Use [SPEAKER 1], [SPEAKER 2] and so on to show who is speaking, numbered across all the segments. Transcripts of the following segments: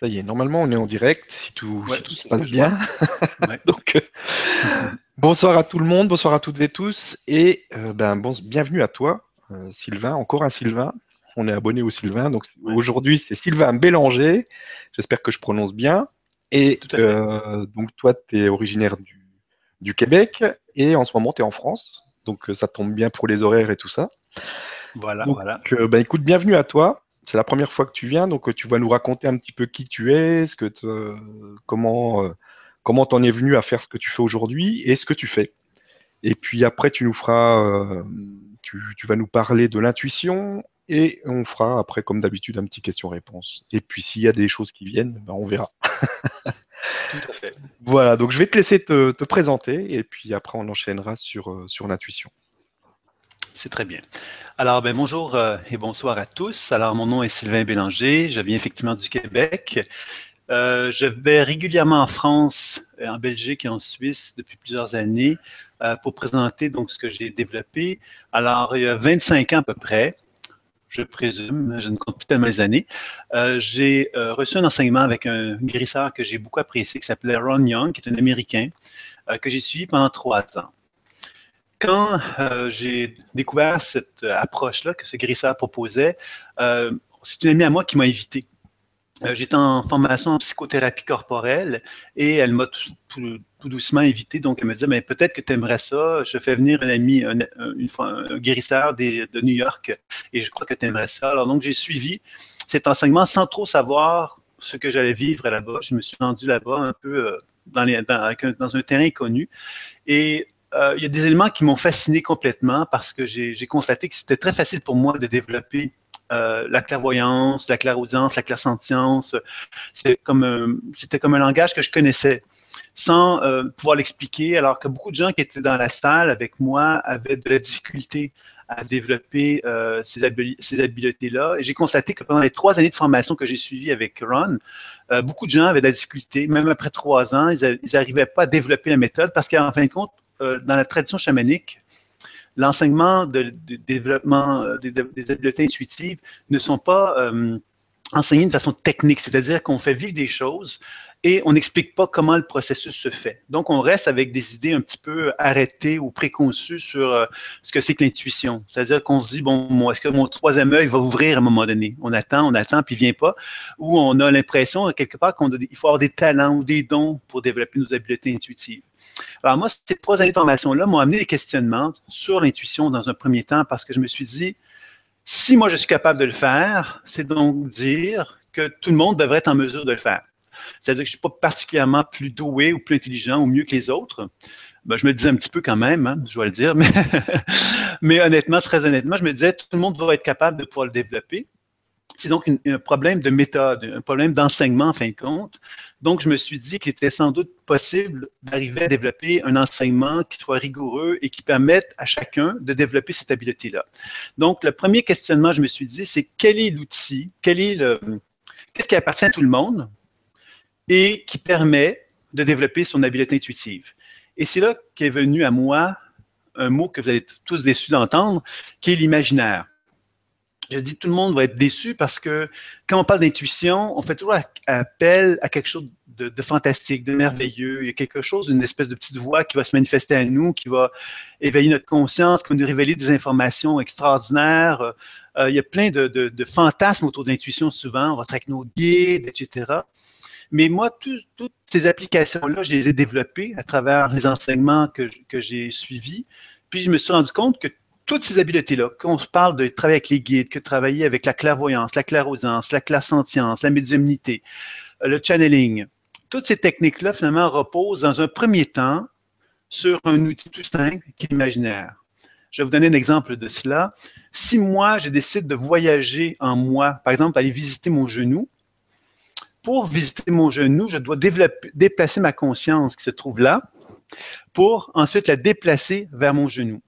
[SPEAKER 1] Ça y est, normalement on est en direct, si tout, si tout se passe bien. Donc, euh, bonsoir à tout le monde, bonsoir à toutes et tous, et euh, ben, bon, bienvenue à toi, euh, Sylvain, encore un Sylvain. On est abonné au Sylvain, donc aujourd'hui c'est Sylvain Bélanger, j'espère que je prononce bien. Et donc toi, tu es originaire du, du, Québec, et en ce moment tu es en France, donc ça tombe bien pour les horaires et tout ça.
[SPEAKER 2] Voilà, voilà.
[SPEAKER 1] Ben, écoute, bienvenue à toi c'est la première fois que tu viens, donc euh, tu vas nous raconter un petit peu qui tu es, ce que comment euh, comment t'en es venu à faire ce que tu fais aujourd'hui et ce que tu fais. Et puis après, tu nous feras, euh, tu, vas nous parler de l'intuition et on fera après, comme d'habitude, un petit question-réponse. Et puis s'il y a des choses qui viennent, ben, on verra.
[SPEAKER 2] Tout à fait.
[SPEAKER 1] Voilà, donc je vais te laisser te, présenter et puis après on enchaînera sur, sur l'intuition.
[SPEAKER 2] C'est très bien. Alors, ben, bonjour euh, et bonsoir à tous. Alors, mon nom est Sylvain Bélanger. Je viens effectivement du Québec. Euh, je vais régulièrement en France, euh, en Belgique et en Suisse depuis plusieurs années pour présenter donc ce que j'ai développé. Alors, il y a 25 ans à peu près, je présume, je ne compte plus tellement les années, j'ai reçu un enseignement avec un guérisseur que j'ai beaucoup apprécié qui s'appelait Ron Young, qui est un Américain, que j'ai suivi pendant trois ans quand euh, j'ai découvert cette euh, approche-là que ce guérisseur proposait, euh, c'est une amie à moi qui m'a invité. J'étais en formation en psychothérapie corporelle et elle m'a tout, doucement invité. Donc, elle me disait, mais peut-être que tu aimerais ça. Je fais venir un ami, un, une un guérisseur de New York et je crois que tu aimerais ça. Alors, donc, j'ai suivi cet enseignement sans trop savoir ce que j'allais vivre là-bas. Je me suis rendu là-bas un peu dans, dans, un terrain connu. Et euh, il y a des éléments qui m'ont fasciné complètement parce que j'ai constaté que c'était très facile pour moi de développer euh, la clairvoyance, la clairaudience, la clairsentience. C'était comme, c'était comme un langage que je connaissais sans euh, pouvoir l'expliquer, alors que beaucoup de gens qui étaient dans la salle avec moi avaient de la difficulté à développer ces, habiletés-là. Et j'ai constaté que pendant les trois années de formation que j'ai suivies avec Ron, beaucoup de gens avaient de la difficulté, même après trois ans, ils n'arrivaient pas à développer la méthode parce qu'en fin de compte, euh, dans la tradition chamanique, l'enseignement de, développement euh, des, habiletés intuitives ne sont pas euh, enseignés de façon technique, c'est-à-dire qu'on fait vivre des choses et on n'explique pas comment le processus se fait. Donc, on reste avec des idées un petit peu arrêtées ou préconçues sur euh, ce que c'est que l'intuition. C'est-à-dire qu'on se dit, bon, est-ce que mon troisième œil va ouvrir à un moment donné? On attend, on attend, puis il vient pas. Ou on a l'impression, quelque part, qu'il faut avoir des talents ou des dons pour développer nos habiletés intuitives. Alors, moi, ces trois années de formation-là m'ont amené des questionnements sur l'intuition dans un premier temps parce que je me suis dit, si moi je suis capable de le faire, c'est donc dire que tout le monde devrait être en mesure de le faire. C'est-à-dire que je ne suis pas particulièrement plus doué ou plus intelligent ou mieux que les autres. Ben, je me disais un petit peu quand même, hein, je dois le dire, mais, honnêtement, très honnêtement, je me disais tout le monde doit être capable de pouvoir le développer. C'est donc un problème de méthode, un problème d'enseignement en fin de compte. Donc, je me suis dit qu'il était sans doute possible d'arriver à développer un enseignement qui soit rigoureux et qui permette à chacun de développer cette habileté-là. Donc, le premier questionnement, je me suis dit, c'est quel est l'outil, qu'est-ce qui appartient à tout le monde? Et qui permet de développer son habileté intuitive. Et c'est là qu'est venu à moi un mot que vous allez tous déçus d'entendre, qui est l'imaginaire. Je dis tout le monde va être déçu parce que quand on parle d'intuition, on fait toujours appel à quelque chose de, fantastique, de merveilleux. Il y a quelque chose, une espèce de petite voix qui va se manifester à nous, qui va éveiller notre conscience, qui va nous révéler des informations extraordinaires. Euh, il y a plein de, de fantasmes autour de l'intuition souvent. On va avec nos guides, etc. Mais moi, toutes ces applications-là, je les ai développées à travers les enseignements que, j'ai suivis. Puis je me suis rendu compte que toutes ces habiletés-là, qu'on parle de travailler avec les guides, que de travailler avec la clairvoyance, la clairaudience, la clairsentience, la médiumnité, le channeling, toutes ces techniques-là, finalement, reposent dans un premier temps sur un outil tout simple qui est l'imaginaire. Je vais vous donner un exemple de cela. Si moi, je décide de voyager en moi, par exemple, aller visiter mon genou, pour visiter mon genou, je dois déplacer ma conscience qui se trouve là pour ensuite la déplacer vers mon genou.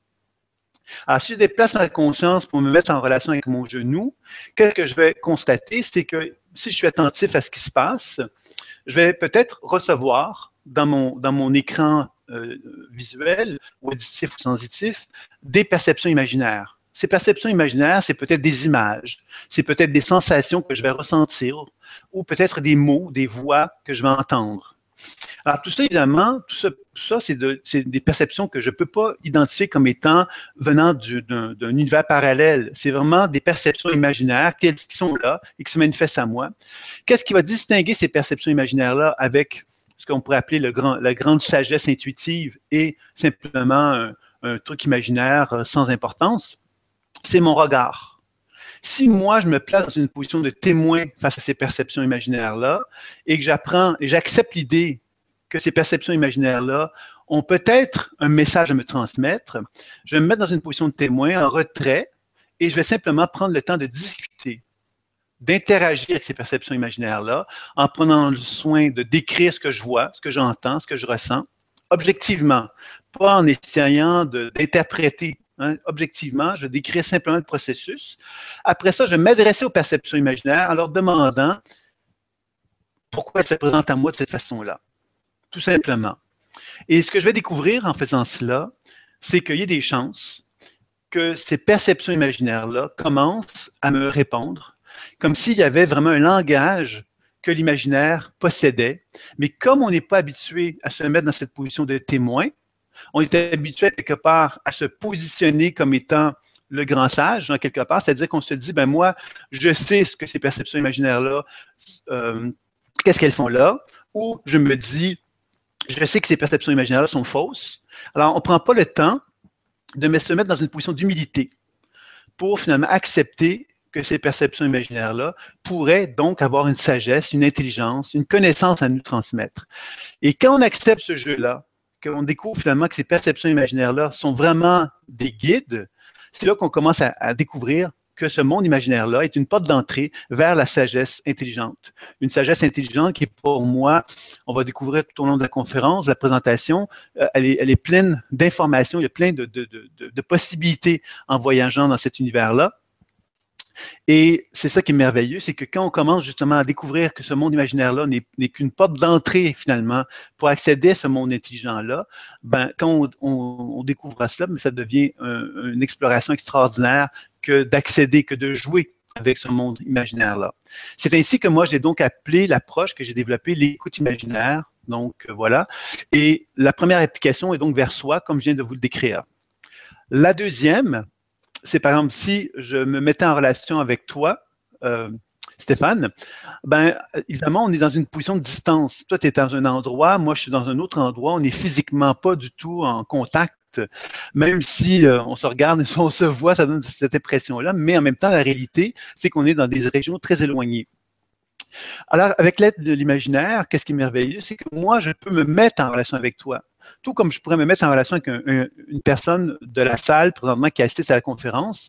[SPEAKER 2] Alors, si je déplace ma conscience pour me mettre en relation avec mon genou, qu'est-ce que je vais constater? C'est que si je suis attentif à ce qui se passe, je vais peut-être recevoir dans mon, écran euh, visuel, auditif ou sensitif, des perceptions imaginaires. Ces perceptions imaginaires, c'est peut-être des images, c'est peut-être des sensations que je vais ressentir, ou peut-être des mots, des voix que je vais entendre. Alors, tout ça, évidemment, tout ça, c'est des perceptions que je ne peux pas identifier comme étant venant d'un univers parallèle. C'est vraiment des perceptions imaginaires qui sont là et qui se manifestent à moi. Qu'est-ce qui va distinguer ces perceptions imaginaires-là avec ce qu'on pourrait appeler la grande sagesse intuitive et simplement un truc imaginaire euh, sans importance? C'est mon regard. Si moi, je me place dans une position de témoin face à ces perceptions imaginaires-là et que j'apprends et j'accepte l'idée que ces perceptions imaginaires-là ont peut-être un message à me transmettre, je vais me mettre dans une position de témoin en retrait et je vais simplement prendre le temps de discuter, d'interagir avec ces perceptions imaginaires-là en prenant le soin de décrire ce que je vois, ce que j'entends, ce que je ressens, objectivement, pas en essayant d'interpréter Hein, objectivement, je décris simplement le processus. Après ça, je m'adresser aux perceptions imaginaires en leur demandant pourquoi elles se présentent à moi de cette façon-là. Tout simplement. Et ce que je vais découvrir en faisant cela, c'est qu'il y a des chances que ces perceptions imaginaires-là commencent à me répondre, comme s'il y avait vraiment un langage que l'imaginaire possédait. Mais comme on n'est pas habitué à se mettre dans cette position de témoin, on est habitué quelque part à se positionner comme étant le grand sage, quelque part, c'est-à-dire qu'on se dit, ben moi, je sais ce que ces perceptions imaginaires-là, euh, qu'est-ce qu'elles font là, ou je me dis, je sais que ces perceptions imaginaires-là sont fausses. Alors, on ne prend pas le temps de se mettre dans une position d'humilité pour finalement accepter que ces perceptions imaginaires-là pourraient donc avoir une sagesse, une intelligence, une connaissance à nous transmettre. Et quand on accepte ce jeu-là, qu'on découvre finalement que ces perceptions imaginaires-là sont vraiment des guides, c'est là qu'on commence à, découvrir que ce monde imaginaire-là est une porte d'entrée vers la sagesse intelligente. Une sagesse intelligente qui, pour moi, on va découvrir tout au long de la conférence, de la présentation, euh, elle, est, pleine d'informations, il y a plein de possibilités en voyageant dans cet univers-là. Et c'est ça qui est merveilleux, c'est que quand on commence justement à découvrir que ce monde imaginaire-là n'est qu'une porte d'entrée finalement pour accéder à ce monde intelligent-là, ben, quand on, découvre cela, ben, ça devient une exploration extraordinaire que d'accéder, que de jouer avec ce monde imaginaire-là. C'est ainsi que moi, j'ai donc appelé l'approche que j'ai développée l'écoute imaginaire. Donc, voilà. Et la première application est donc vers soi, comme je viens de vous le décrire. La deuxième, c'est par exemple si je me mettais en relation avec toi, euh, Stéphane, ben évidemment, on est dans une position de distance. Toi, tu es dans un endroit, moi, je suis dans un autre endroit. On n'est physiquement pas du tout en contact, même si euh, on se regarde on se voit, ça donne cette impression-là. Mais en même temps, la réalité, c'est qu'on est dans des régions très éloignées. Alors, avec l'aide de l'imaginaire, qu'est-ce qui est merveilleux, c'est que moi, je peux me mettre en relation avec toi tout comme je pourrais me mettre en relation avec une personne de la salle présentement qui assiste à la conférence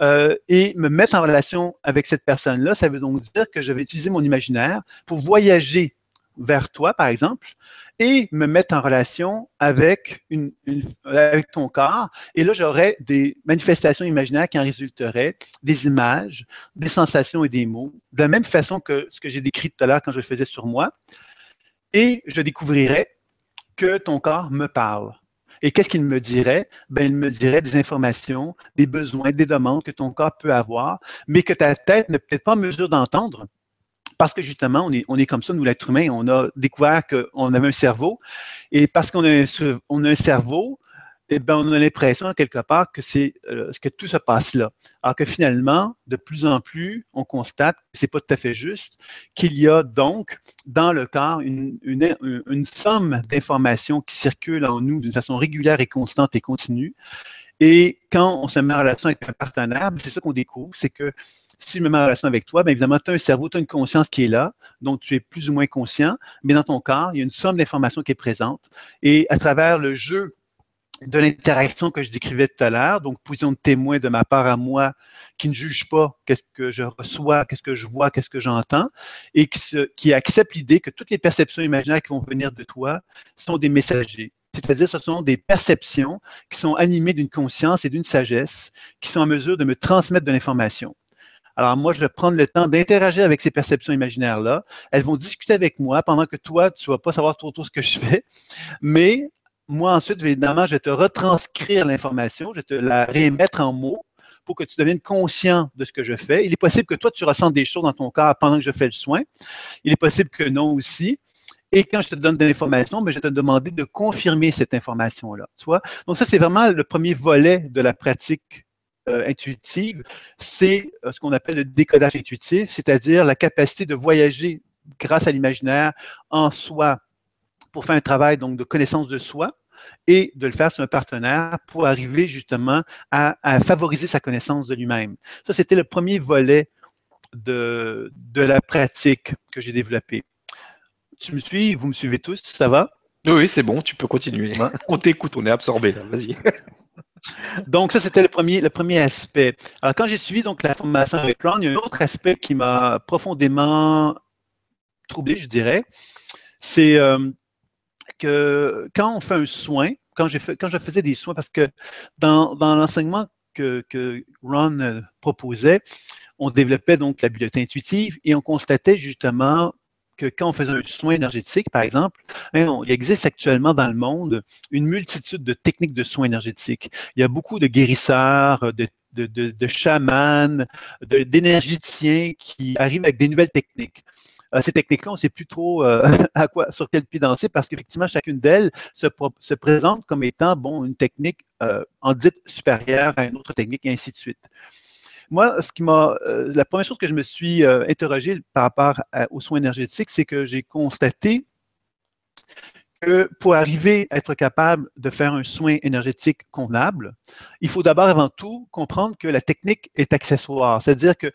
[SPEAKER 2] euh, et me mettre en relation avec cette personne-là, ça veut donc dire que je vais utiliser mon imaginaire pour voyager vers toi, par exemple, et me mettre en relation avec, une, avec ton corps. Et là, j'aurais des manifestations imaginaires qui en résulteraient, des images, des sensations et des mots, de la même façon que ce que j'ai décrit tout à l'heure quand je le faisais sur moi. Et je découvrirais que ton corps me parle. Et qu'est-ce qu'il me dirait? Ben, il me dirait des informations, des besoins, des demandes que ton corps peut avoir, mais que ta tête n'est peut-être pas en mesure d'entendre. Parce que justement, on est, comme ça, nous, l'être humain, on a découvert qu'on avait un cerveau. Et parce qu'on a, a un cerveau, eh ben, on a l'impression quelque part que c'est euh, que tout se passe là. Alors que finalement, de plus en plus, on constate que c'est pas tout à fait juste, qu'il y a donc dans le corps une, somme d'informations qui circulent en nous d'une façon régulière et constante et continue. Et quand on se met en relation avec un partenaire, ben, c'est ça qu'on découvre, c'est que si je me mets en relation avec toi, bien évidemment, tu as un cerveau, tu as une conscience qui est là, donc tu es plus ou moins conscient, mais dans ton corps, il y a une somme d'informations qui est présente. Et à travers le jeu de l'interaction que je décrivais tout à l'heure, donc position de témoin de ma part à moi qui ne juge pas qu'est-ce que je reçois, qu'est-ce que je vois, qu'est-ce que j'entends, et qui, accepte l'idée que toutes les perceptions imaginaires qui vont venir de toi sont des messagers. C'est-à-dire ce sont des perceptions qui sont animées d'une conscience et d'une sagesse qui sont en mesure de me transmettre de l'information. Alors moi, je vais prendre le temps d'interagir avec ces perceptions imaginaires-là. Elles vont discuter avec moi pendant que toi, tu ne vas pas savoir trop, trop ce que je fais, mais moi, ensuite, évidemment, je vais te retranscrire l'information, je vais te la remettre en mots pour que tu deviennes conscient de ce que je fais. Il est possible que toi, tu ressentes des choses dans ton corps pendant que je fais le soin. Il est possible que non aussi. Et quand je te donne de l'information, ben, je vais te demander de confirmer cette information-là. Donc, ça, c'est vraiment le premier volet de la pratique euh, intuitive. C'est euh, ce qu'on appelle le décodage intuitif, c'est-à-dire la capacité de voyager grâce à l'imaginaire en soi pour faire un travail donc, de connaissance de soi et de le faire sur un partenaire pour arriver justement à, favoriser sa connaissance de lui-même. Ça, c'était le premier volet de, de la pratique que j'ai développée. Tu me suis, vous me suivez tous, ça va?
[SPEAKER 1] Oui, c'est bon, tu peux continuer. On t'écoute, on est absorbé vas-y.
[SPEAKER 2] Donc, ça, c'était le premier, le premier aspect. Alors, quand j'ai suivi donc la formation avec Ron, il y a un autre aspect qui m'a profondément troublé, je dirais. C'est euh, quand on fait un soin, quand, je faisais des soins, parce que dans, l'enseignement que, Ron euh, proposait, on développait donc la bibliothèque intuitive et on constatait justement que quand on faisait un soin énergétique, par exemple, hein, il existe actuellement dans le monde une multitude de techniques de soins énergétiques. Il y a beaucoup de guérisseurs, de, de, chamans, d'énergéticiens qui arrivent avec des nouvelles techniques. Euh, ces techniques-là, on ne sait plus trop euh, sur quel pied danser parce qu'effectivement, chacune d'elles se, se, présente comme étant bon, une technique euh, en dite supérieure à une autre technique et ainsi de suite. Moi, ce qui m'a, la première chose que je me suis interrogé par rapport aux soins énergétiques, c'est que j'ai constaté que pour arriver à être capable de faire un soin énergétique convenable, il faut d'abord avant tout comprendre que la technique est accessoire, c'est-à-dire que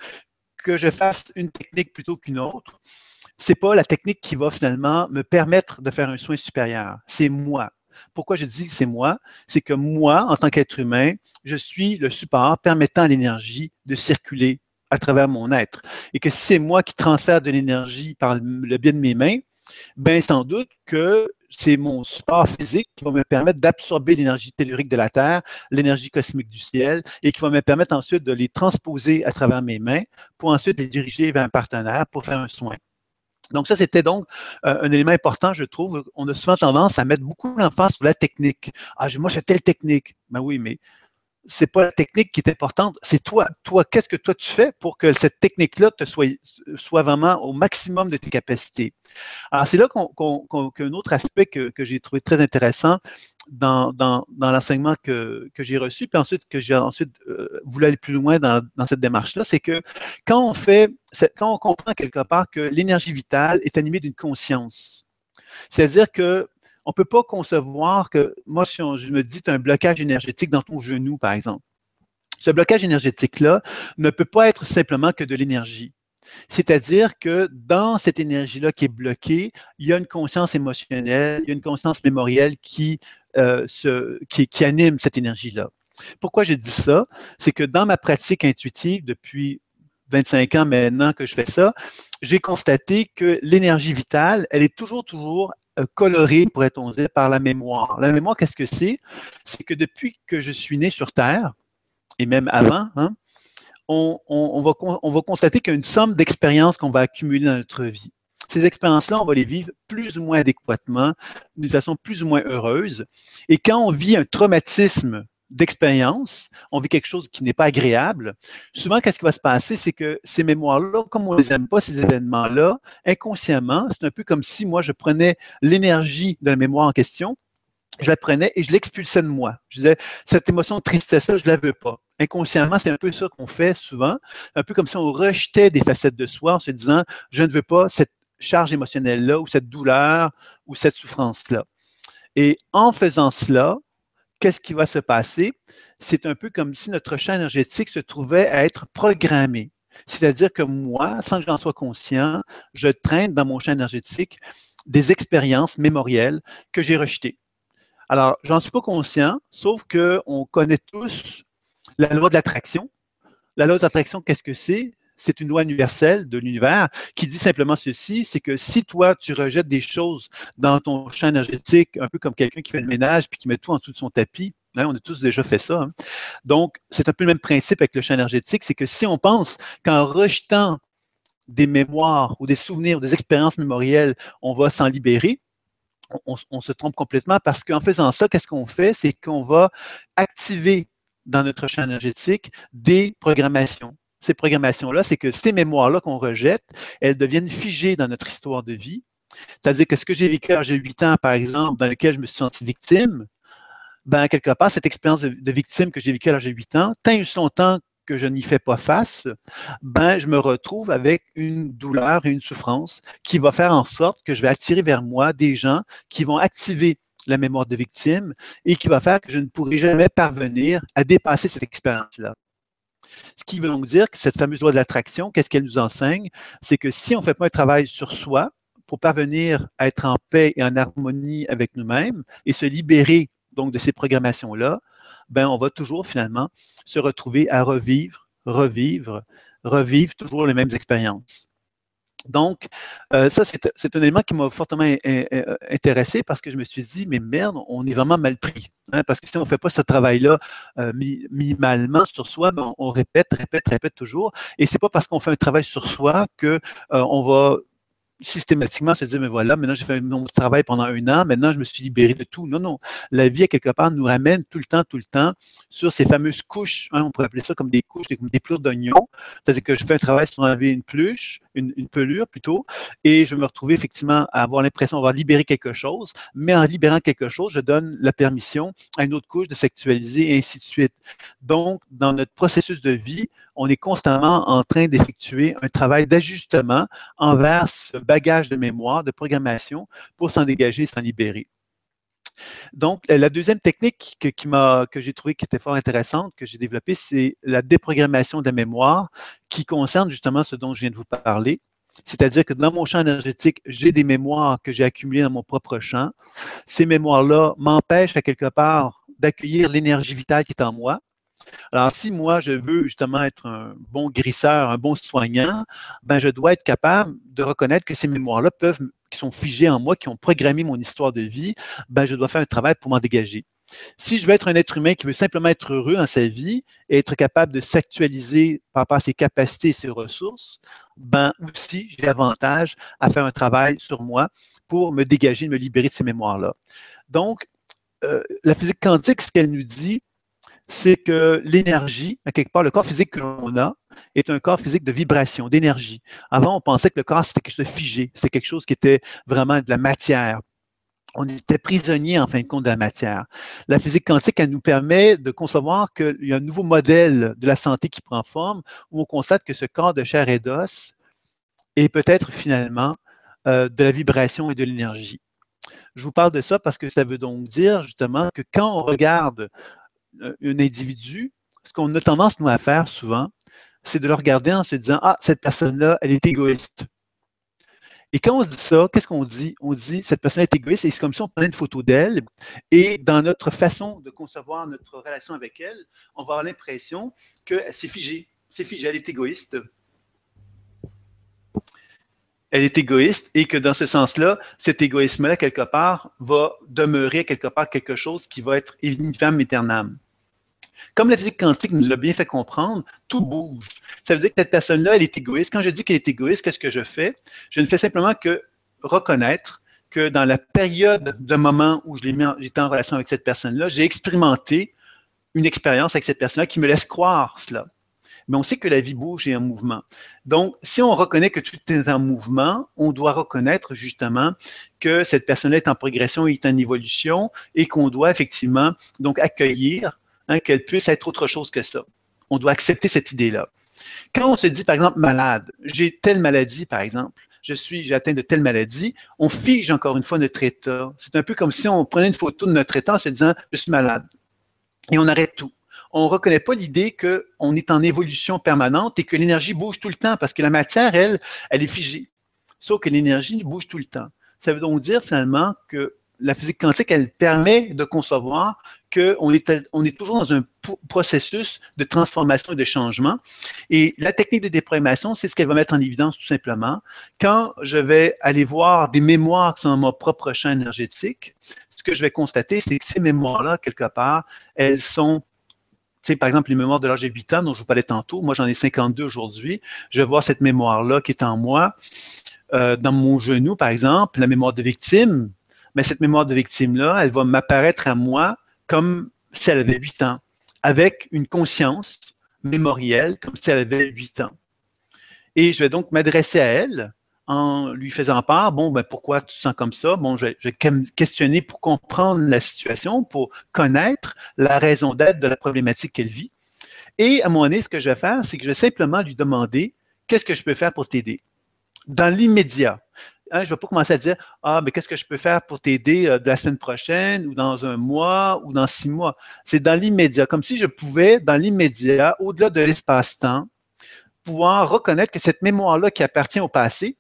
[SPEAKER 2] que je fasse une technique plutôt qu'une autre, c'est pas la technique qui va finalement me permettre de faire un soin supérieur. C'est moi. Pourquoi je dis que c'est moi? C'est que moi, en tant qu'être humain, je suis le support permettant à l'énergie de circuler à travers mon être. Et que si c'est moi qui transfère de l'énergie par le biais de mes mains, ben sans doute que c'est mon support physique qui va me permettre d'absorber l'énergie tellurique de la Terre, l'énergie cosmique du ciel, et qui va me permettre ensuite de les transposer à travers mes mains pour ensuite les diriger vers un partenaire pour faire un soin. Donc ça, c'était donc euh, un élément important, je trouve. On a souvent tendance à mettre beaucoup d'emphase sur la technique. Ah, moi, j'ai telle technique. Ben oui, mais c'est pas la technique qui est importante, c'est toi. Toi, qu'est-ce que toi tu fais pour que cette technique-là te soit, vraiment au maximum de tes capacités? Alors, c'est là qu'un autre aspect que, j'ai trouvé très intéressant dans, l'enseignement que, j'ai reçu, puis ensuite que j'ai ensuite euh, voulu aller plus loin dans, cette démarche-là, c'est que quand on fait, quand on comprend quelque part que l'énergie vitale est animée d'une conscience, c'est-à-dire que on ne peut pas concevoir que, moi, si je me dis, tu as un blocage énergétique dans ton genou, par exemple. Ce blocage énergétique-là ne peut pas être simplement que de l'énergie. C'est-à-dire que dans cette énergie-là qui est bloquée, il y a une conscience émotionnelle, il y a une conscience mémorielle qui, euh, qui, anime cette énergie-là. Pourquoi j'ai dit ça? C'est que dans ma pratique intuitive depuis 25 ans maintenant que je fais ça, j'ai constaté que l'énergie vitale, elle est toujours, toujours colorée, pourrait-on dire, par la mémoire. La mémoire, qu'est-ce que c'est? C'est que depuis que je suis né sur Terre, et même avant, hein, on, on, va, constater qu'il y a une somme d'expériences qu'on va accumuler dans notre vie. Ces expériences-là, on va les vivre plus ou moins adéquatement, d'une façon plus ou moins heureuse. Et quand on vit un traumatisme d'expérience, on vit quelque chose qui n'est pas agréable, souvent, qu'est-ce qui va se passer? C'est que ces mémoires-là, comme on ne les aime pas, ces événements-là, inconsciemment, c'est un peu comme si moi, je prenais l'énergie de la mémoire en question, je la prenais et je l'expulsais de moi. Je disais, cette émotion de tristesse-là, je ne la veux pas. Inconsciemment, c'est un peu ça qu'on fait souvent, un peu comme si on rejetait des facettes de soi en se disant, je ne veux pas cette charge émotionnelle-là ou cette douleur ou cette souffrance-là. Et en faisant cela, qu'est-ce qui va se passer? C'est un peu comme si notre champ énergétique se trouvait à être programmé. C'est-à-dire que moi, sans que j'en sois conscient, je traîne dans mon champ énergétique des expériences mémorielles que j'ai rejetées. Alors, j'en suis pas conscient, sauf qu'on connaît tous la loi de l'attraction. La loi de l'attraction, qu'est-ce que c'est? C'est une loi universelle de l'univers qui dit simplement ceci, c'est que si toi, tu rejettes des choses dans ton champ énergétique, un peu comme quelqu'un qui fait le ménage puis qui met tout en dessous de son tapis, hein, on a tous déjà fait ça. Hein. Donc, c'est un peu le même principe avec le champ énergétique, c'est que si on pense qu'en rejetant des mémoires ou des souvenirs ou des expériences mémorielles, on va s'en libérer, on, se trompe complètement parce qu'en faisant ça, qu'est-ce qu'on fait? C'est qu'on va activer dans notre champ énergétique des programmations. Ces programmations-là, c'est que ces mémoires-là qu'on rejette, elles deviennent figées dans notre histoire de vie. C'est-à-dire que ce que j'ai vécu à l'âge de 8 ans, par exemple, dans lequel je me suis senti victime, ben, quelque part, cette expérience de, victime que j'ai vécue à l'âge de 8 ans, tant et son temps que je n'y fais pas face, ben, je me retrouve avec une douleur et une souffrance qui va faire en sorte que je vais attirer vers moi des gens qui vont activer la mémoire de victime et qui va faire que je ne pourrai jamais parvenir à dépasser cette expérience-là. Ce qui veut donc dire que cette fameuse loi de l'attraction, qu'est-ce qu'elle nous enseigne? C'est que si on ne fait pas un travail sur soi pour parvenir à être en paix et en harmonie avec nous-mêmes et se libérer donc de ces programmations-là, ben, on va toujours finalement se retrouver à revivre, revivre, revivre toujours les mêmes expériences. Donc, euh, ça, c'est un élément qui m'a fortement intéressé parce que je me suis dit, mais merde, on est vraiment mal pris. Hein, parce que si on ne fait pas ce travail-là euh, minimalement sur soi, ben, on répète, répète, répète toujours. Et ce n'est pas parce qu'on fait un travail sur soi qu'on euh, on va systématiquement se dire, mais voilà, maintenant j'ai fait mon travail pendant un an, maintenant je me suis libéré de tout. Non, non. La vie, à quelque part, nous ramène tout le temps, tout le temps sur ces fameuses couches. Hein, on pourrait appeler ça comme des couches, des, des plures d'oignons. C'est-à-dire que je fais un travail sur enlever une pluche, une, pelure plutôt, et je me retrouve effectivement à avoir l'impression d'avoir libéré quelque chose, mais en libérant quelque chose, je donne la permission à une autre couche de s'actualiser et ainsi de suite. Donc, dans notre processus de vie, on est constamment en train d'effectuer un travail d'ajustement envers ce bagage de mémoire, de programmation pour s'en dégager s'en libérer. Donc, la deuxième technique que, que j'ai trouvée qui était fort intéressante, que j'ai développée, c'est la déprogrammation de la mémoire qui concerne justement ce dont je viens de vous parler. C'est-à-dire que dans mon champ énergétique, j'ai des mémoires que j'ai accumulées dans mon propre champ. Ces mémoires-là m'empêchent à quelque part d'accueillir l'énergie vitale qui est en moi. Alors, si moi, je veux justement être un bon grisseur, un bon soignant, ben, je dois être capable de reconnaître que ces mémoires-là peuvent, qui sont figées en moi, qui ont programmé mon histoire de vie, ben, je dois faire un travail pour m'en dégager. Si je veux être un être humain qui veut simplement être heureux dans sa vie et être capable de s'actualiser par rapport à ses capacités et ses ressources, ben aussi, j'ai l'avantage à faire un travail sur moi pour me dégager, me libérer de ces mémoires-là. Donc, euh, la physique quantique, ce qu'elle nous dit, c'est que l'énergie, à quelque part, le corps physique que l'on a, est un corps physique de vibration, d'énergie. Avant, on pensait que le corps, c'était quelque chose de figé, c'est quelque chose qui était vraiment de la matière. On était prisonnier, en fin de compte, de la matière. La physique quantique, elle nous permet de concevoir qu'il y a un nouveau modèle de la santé qui prend forme, où on constate que ce corps de chair et d'os est peut-être finalement euh, de la vibration et de l'énergie. Je vous parle de ça parce que ça veut donc dire justement que quand on regarde un individu, ce qu'on a tendance, nous, à faire souvent, c'est de le regarder en se disant Ah, cette personne-là, elle est égoïste. Et quand on dit ça, qu'est-ce qu'on dit? On dit cette personne est égoïste et c'est comme si on prenait une photo d'elle et dans notre façon de concevoir notre relation avec elle, on va avoir l'impression que c'est figé. C'est figé, elle est égoïste. Elle est égoïste et que dans ce sens-là, cet égoïsme-là, quelque part, va demeurer quelque part quelque chose qui va être une femme éternelle. Comme la physique quantique nous l'a bien fait comprendre, tout bouge. Ça veut dire que cette personne-là, elle est égoïste. Quand je dis qu'elle est égoïste, qu'est-ce que je fais? Je ne fais simplement que reconnaître que dans la période de moment où j'étais en relation avec cette personne-là, j'ai expérimenté une expérience avec cette personne-là qui me laisse croire cela. Mais on sait que la vie bouge et en mouvement. Donc, si on reconnaît que tout est en mouvement, on doit reconnaître justement que cette personne-là est en progression, est en évolution et qu'on doit effectivement donc accueillir Hein, qu'elle puisse être autre chose que ça. On doit accepter cette idée-là. Quand on se dit, par exemple, malade, j'ai telle maladie, par exemple, je suis, j'ai atteint de telle maladie, on fige encore une fois notre état. C'est un peu comme si on prenait une photo de notre état en se disant, je suis malade. Et on arrête tout. On ne reconnaît pas l'idée qu'on est en évolution permanente et que l'énergie bouge tout le temps parce que la matière, elle, elle est figée. Sauf que l'énergie bouge tout le temps. Ça veut donc dire finalement que la physique quantique, elle permet de concevoir qu'on est, on est toujours dans un processus de transformation et de changement. Et la technique de déprogrammation, c'est ce qu'elle va mettre en évidence tout simplement. Quand je vais aller voir des mémoires qui sont dans mon propre champ énergétique, ce que je vais constater, c'est que ces mémoires-là, quelque part, elles sont tu sais, par exemple, les mémoires de l'âge de 8 ans dont je vous parlais tantôt, moi j'en ai 52 aujourd'hui, je vais voir cette mémoire-là qui est en moi. Euh, dans mon genou, par exemple, la mémoire de victime, mais cette mémoire de victime-là, elle va m'apparaître à moi comme si elle avait 8 ans. avec une conscience mémorielle, comme si elle avait 8 ans. Et je vais donc m'adresser à elle en lui faisant part, bon, ben, pourquoi tu te sens comme ça? Bon, je, je vais questionner pour comprendre la situation, pour connaître la raison d'être de la problématique qu'elle vit. Et à un moment ce que je vais faire, c'est que je vais simplement lui demander qu'est-ce que je peux faire pour t'aider? Dans l'immédiat. Hein, je ne vais pas commencer à dire Ah, mais qu'est-ce que je peux faire pour t'aider euh, de la semaine prochaine ou dans un mois ou dans six mois? C'est dans l'immédiat, comme si je pouvais, dans l'immédiat, au-delà de l'espace-temps, pouvoir reconnaître que cette mémoire-là qui appartient au passé,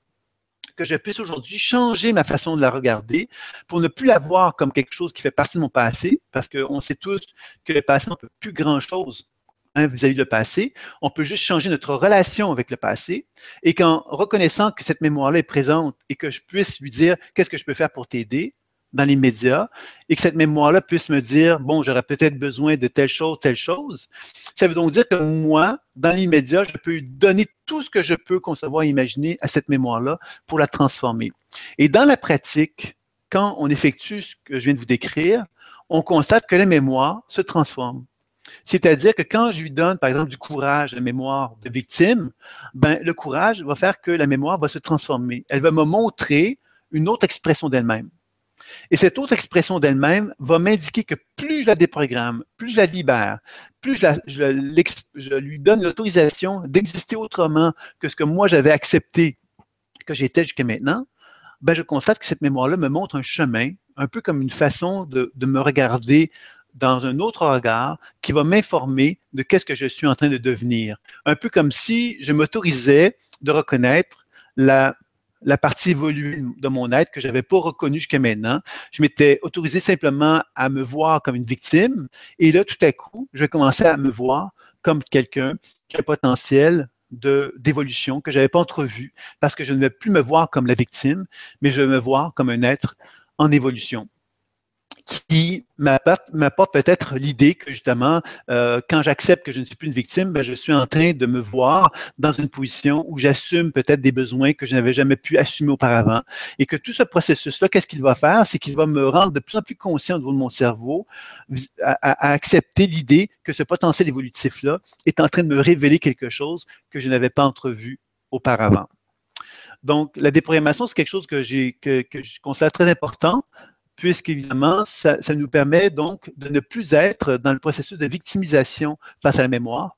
[SPEAKER 2] que je puisse aujourd'hui changer ma façon de la regarder pour ne plus la voir comme quelque chose qui fait partie de mon passé, parce qu'on sait tous que le passé, on ne peut plus grand-chose hein, vis-à-vis du passé. On peut juste changer notre relation avec le passé et qu'en reconnaissant que cette mémoire-là est présente et que je puisse lui dire qu'est-ce que je peux faire pour t'aider, dans l'immédiat et que cette mémoire-là puisse me dire, bon, j'aurais peut-être besoin de telle chose, telle chose. Ça veut donc dire que moi, dans l'immédiat, je peux donner tout ce que je peux concevoir et imaginer à cette mémoire-là pour la transformer. Et dans la pratique, quand on effectue ce que je viens de vous décrire, on constate que la mémoire se transforme. C'est-à-dire que quand je lui donne, par exemple, du courage la mémoire de victime, ben, le courage va faire que la mémoire va se transformer. Elle va me montrer une autre expression d'elle-même. Et cette autre expression d'elle-même va m'indiquer que plus je la déprogramme, plus je la libère, plus je, lui donne l'autorisation d'exister autrement que ce que moi j'avais accepté que j'étais jusqu'à maintenant, ben je constate que cette mémoire-là me montre un chemin, un peu comme une façon de me regarder dans un autre regard qui va m'informer de qu'est-ce que je suis en train de devenir. Un peu comme si je m'autorisais de reconnaître la la partie évoluée de mon être que je n'avais pas reconnue jusqu'à maintenant. Je m'étais autorisé simplement à me voir comme une victime. Et là, tout à coup, je vais commencer à me voir comme quelqu'un qui a un potentiel d'évolution que je n'avais pas entrevu parce que je ne vais plus me voir comme la victime, mais je vais me voir comme un être en évolution qui m'apporte peut-être l'idée que justement, euh, quand j'accepte que je ne suis plus une victime, ben, je suis en train de me voir dans une position où j'assume peut-être des besoins que je n'avais jamais pu assumer auparavant. Et que tout ce processus-là, qu'est-ce qu'il va faire? C'est qu'il va me rendre de plus en plus conscient au niveau de mon cerveau à, accepter l'idée que ce potentiel évolutif-là est en train de me révéler quelque chose que je n'avais pas entrevu auparavant. Donc, la déprogrammation, c'est quelque chose que, je considère très important puisqu'évidemment, ça, ça nous permet donc de ne plus être dans le processus de victimisation face à la mémoire,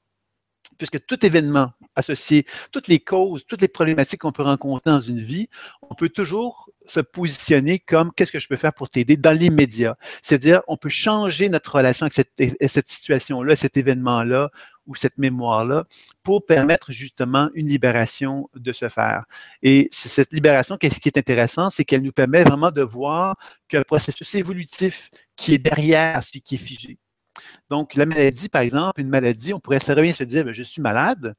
[SPEAKER 2] puisque tout événement associé, toutes les causes, toutes les problématiques qu'on peut rencontrer dans une vie, on peut toujours se positionner comme qu'est-ce que je peux faire pour t'aider dans l'immédiat? C'est-à-dire, on peut changer notre relation avec cette, situation-là, cet événement-là, ou cette mémoire-là pour permettre justement une libération de se faire. Et cette libération, ce qui est intéressant, c'est qu'elle nous permet vraiment de voir qu'un processus évolutif qui est derrière ce qui est figé. Donc, la maladie, par exemple, une maladie, on pourrait très bien se dire, ben, je suis malade,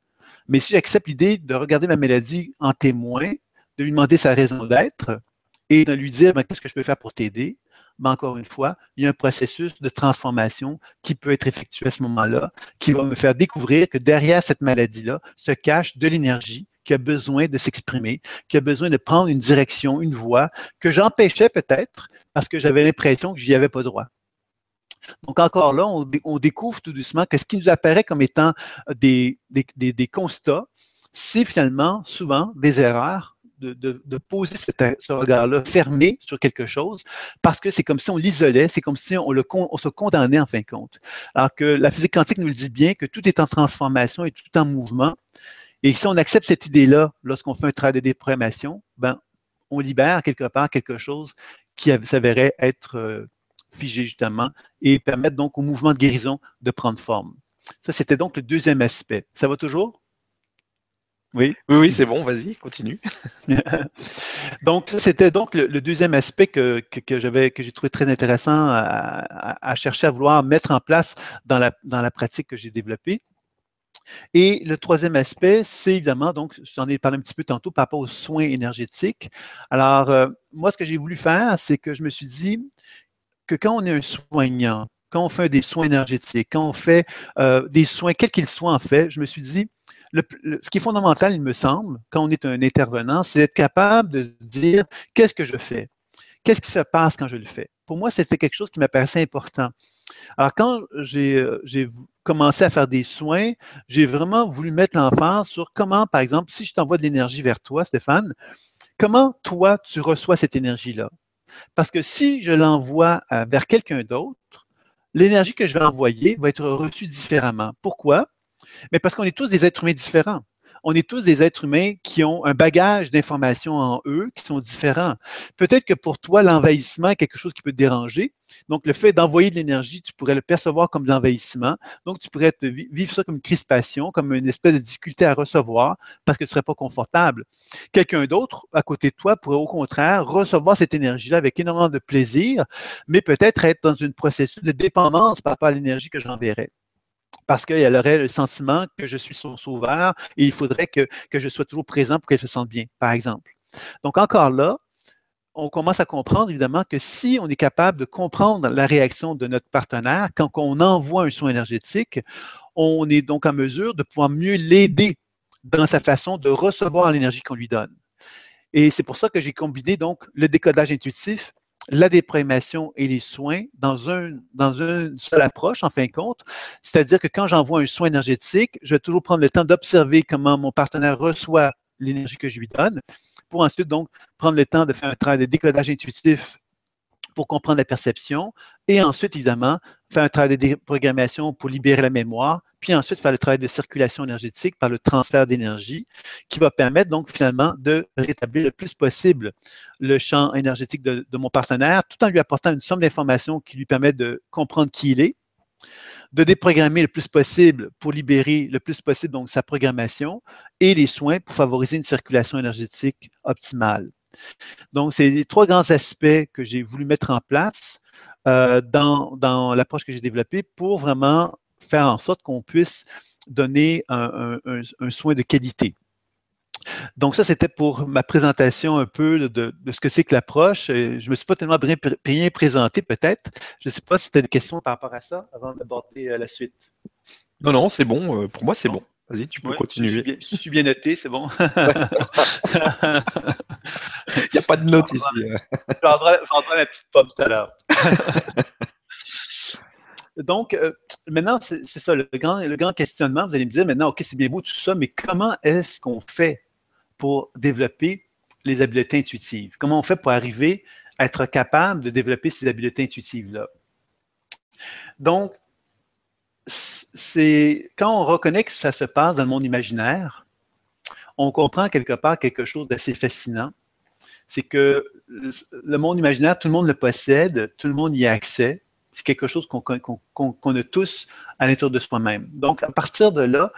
[SPEAKER 2] mais si j'accepte l'idée de regarder ma maladie en témoin, de lui demander sa raison d'être et de lui dire, ben, qu'est-ce que je peux faire pour t'aider, mais encore une fois, il y a un processus de transformation qui peut être effectué à ce moment-là, qui va me faire découvrir que derrière cette maladie-là se cache de l'énergie qui a besoin de s'exprimer, qui a besoin de prendre une direction, une voie, que j'empêchais peut-être parce que j'avais l'impression que je n'y avais pas droit. Donc encore là, on, découvre tout doucement que ce qui nous apparaît comme étant des, constats, c'est finalement souvent des erreurs de, poser ce regard-là fermé sur quelque chose parce que c'est comme si on l'isolait, c'est comme si on, le, se condamnait en fin de compte. Alors que la physique quantique nous le dit bien que tout est en transformation et tout en mouvement. Et si on accepte cette idée-là lorsqu'on fait un travail de déprogrammation, ben, on libère quelque part quelque chose qui s'avérait être euh, figé justement et permettre donc au mouvement de guérison de prendre forme. Ça, c'était donc le deuxième aspect. Ça va toujours?
[SPEAKER 1] Oui, oui, c'est bon, vas-y, continue.
[SPEAKER 2] donc, c'était donc le, deuxième aspect que, j'avais, que j'ai trouvé très intéressant à, chercher à vouloir mettre en place dans la, dans la pratique que j'ai développée. Et le troisième aspect, c'est évidemment, donc, j'en ai parlé un petit peu tantôt par rapport aux soins énergétiques. Alors, euh, moi, ce que j'ai voulu faire, c'est que je me suis dit que quand on est un soignant, quand on fait des soins énergétiques, quand on fait euh, des soins, quels qu'ils soient en fait, je me suis dit, ce qui est fondamental, il me semble, quand on est un intervenant, c'est d'être capable de dire qu'est-ce que je fais, qu'est-ce qui se passe quand je le fais? Pour moi, c'était quelque chose qui m'apparaissait important. Alors, quand j'ai commencé à faire des soins, j'ai vraiment voulu mettre l'enfant sur comment, par exemple, si je t'envoie de l'énergie vers toi, Stéphane, comment toi, tu reçois cette énergie-là? Parce que si je l'envoie vers quelqu'un d'autre, l'énergie que je vais envoyer va être reçue différemment. Pourquoi? Mais parce qu'on est tous des êtres humains différents on est tous des êtres humains qui ont un bagage d'informations en eux qui sont différents. Peut-être que pour toi, l'envahissement est quelque chose qui peut te déranger. Donc, le fait d'envoyer de l'énergie, tu pourrais le percevoir comme de l'envahissement. Donc, tu pourrais vivre ça comme une crispation, comme une espèce de difficulté à recevoir parce que tu ne serais pas confortable. Quelqu'un d'autre, à côté de toi, pourrait au contraire recevoir cette énergie-là avec énormément de plaisir, mais peut-être être dans une processus de dépendance par rapport à l'énergie que j'enverrais parce qu'elle aurait le sentiment que je suis son sauveur et il faudrait que, je sois toujours présent pour qu'elle se sente bien, par exemple. Donc, encore là, on commence à comprendre évidemment que si on est capable de comprendre la réaction de notre partenaire quand on envoie un soin énergétique, on est donc en mesure de pouvoir mieux l'aider dans sa façon de recevoir l'énergie qu'on lui donne. Et c'est pour ça que j'ai combiné donc le décodage intuitif la déprogrammation et les soins dans, dans une seule approche, en fin de compte. C'est-à-dire que quand j'envoie un soin énergétique, je vais toujours prendre le temps d'observer comment mon partenaire reçoit l'énergie que je lui donne, pour ensuite donc prendre le temps de faire un travail de décodage intuitif pour comprendre la perception, et ensuite, évidemment, faire un travail de déprogrammation pour libérer la mémoire, puis ensuite faire le travail de circulation énergétique par le transfert d'énergie, qui va permettre donc finalement de rétablir le plus possible le champ énergétique de, mon partenaire, tout en lui apportant une somme d'informations qui lui permet de comprendre qui il est, de déprogrammer le plus possible pour libérer le plus possible donc sa programmation et les soins pour favoriser une circulation énergétique optimale. Donc, c'est les trois grands aspects que j'ai voulu mettre en place euh, dans, dans l'approche que j'ai développée pour vraiment faire en sorte qu'on puisse donner un, soin de qualité. Donc ça, c'était pour ma présentation un peu de, ce que c'est que l'approche. Je ne me suis pas tellement bien, présenté peut-être. Je ne sais pas si tu as des questions par rapport à ça avant d'aborder euh, la suite.
[SPEAKER 1] Non, non, c'est bon. Euh, pour moi, c'est bon. Vas-y, tu peux continuer.
[SPEAKER 2] Je suis, bien, noté, c'est bon.
[SPEAKER 1] Il n'y a pas de notes ici.
[SPEAKER 2] Je prendrai, ma petite pomme tout à l'heure. Donc, euh, maintenant, c'est ça, le grand, le grand questionnement. Vous allez me dire maintenant, OK, c'est bien beau tout ça, mais comment est-ce qu'on fait pour développer les habiletés intuitives? Comment on fait pour arriver à être capable de développer ces habiletés intuitives-là? Donc, c'est quand on reconnaît que ça se passe dans le monde imaginaire, on comprend quelque part quelque chose d'assez fascinant. C'est que le monde imaginaire, tout le monde le possède, tout le monde y a accès c'est quelque chose qu'on a tous à l'intérieur de soi-même. Donc, à partir de là,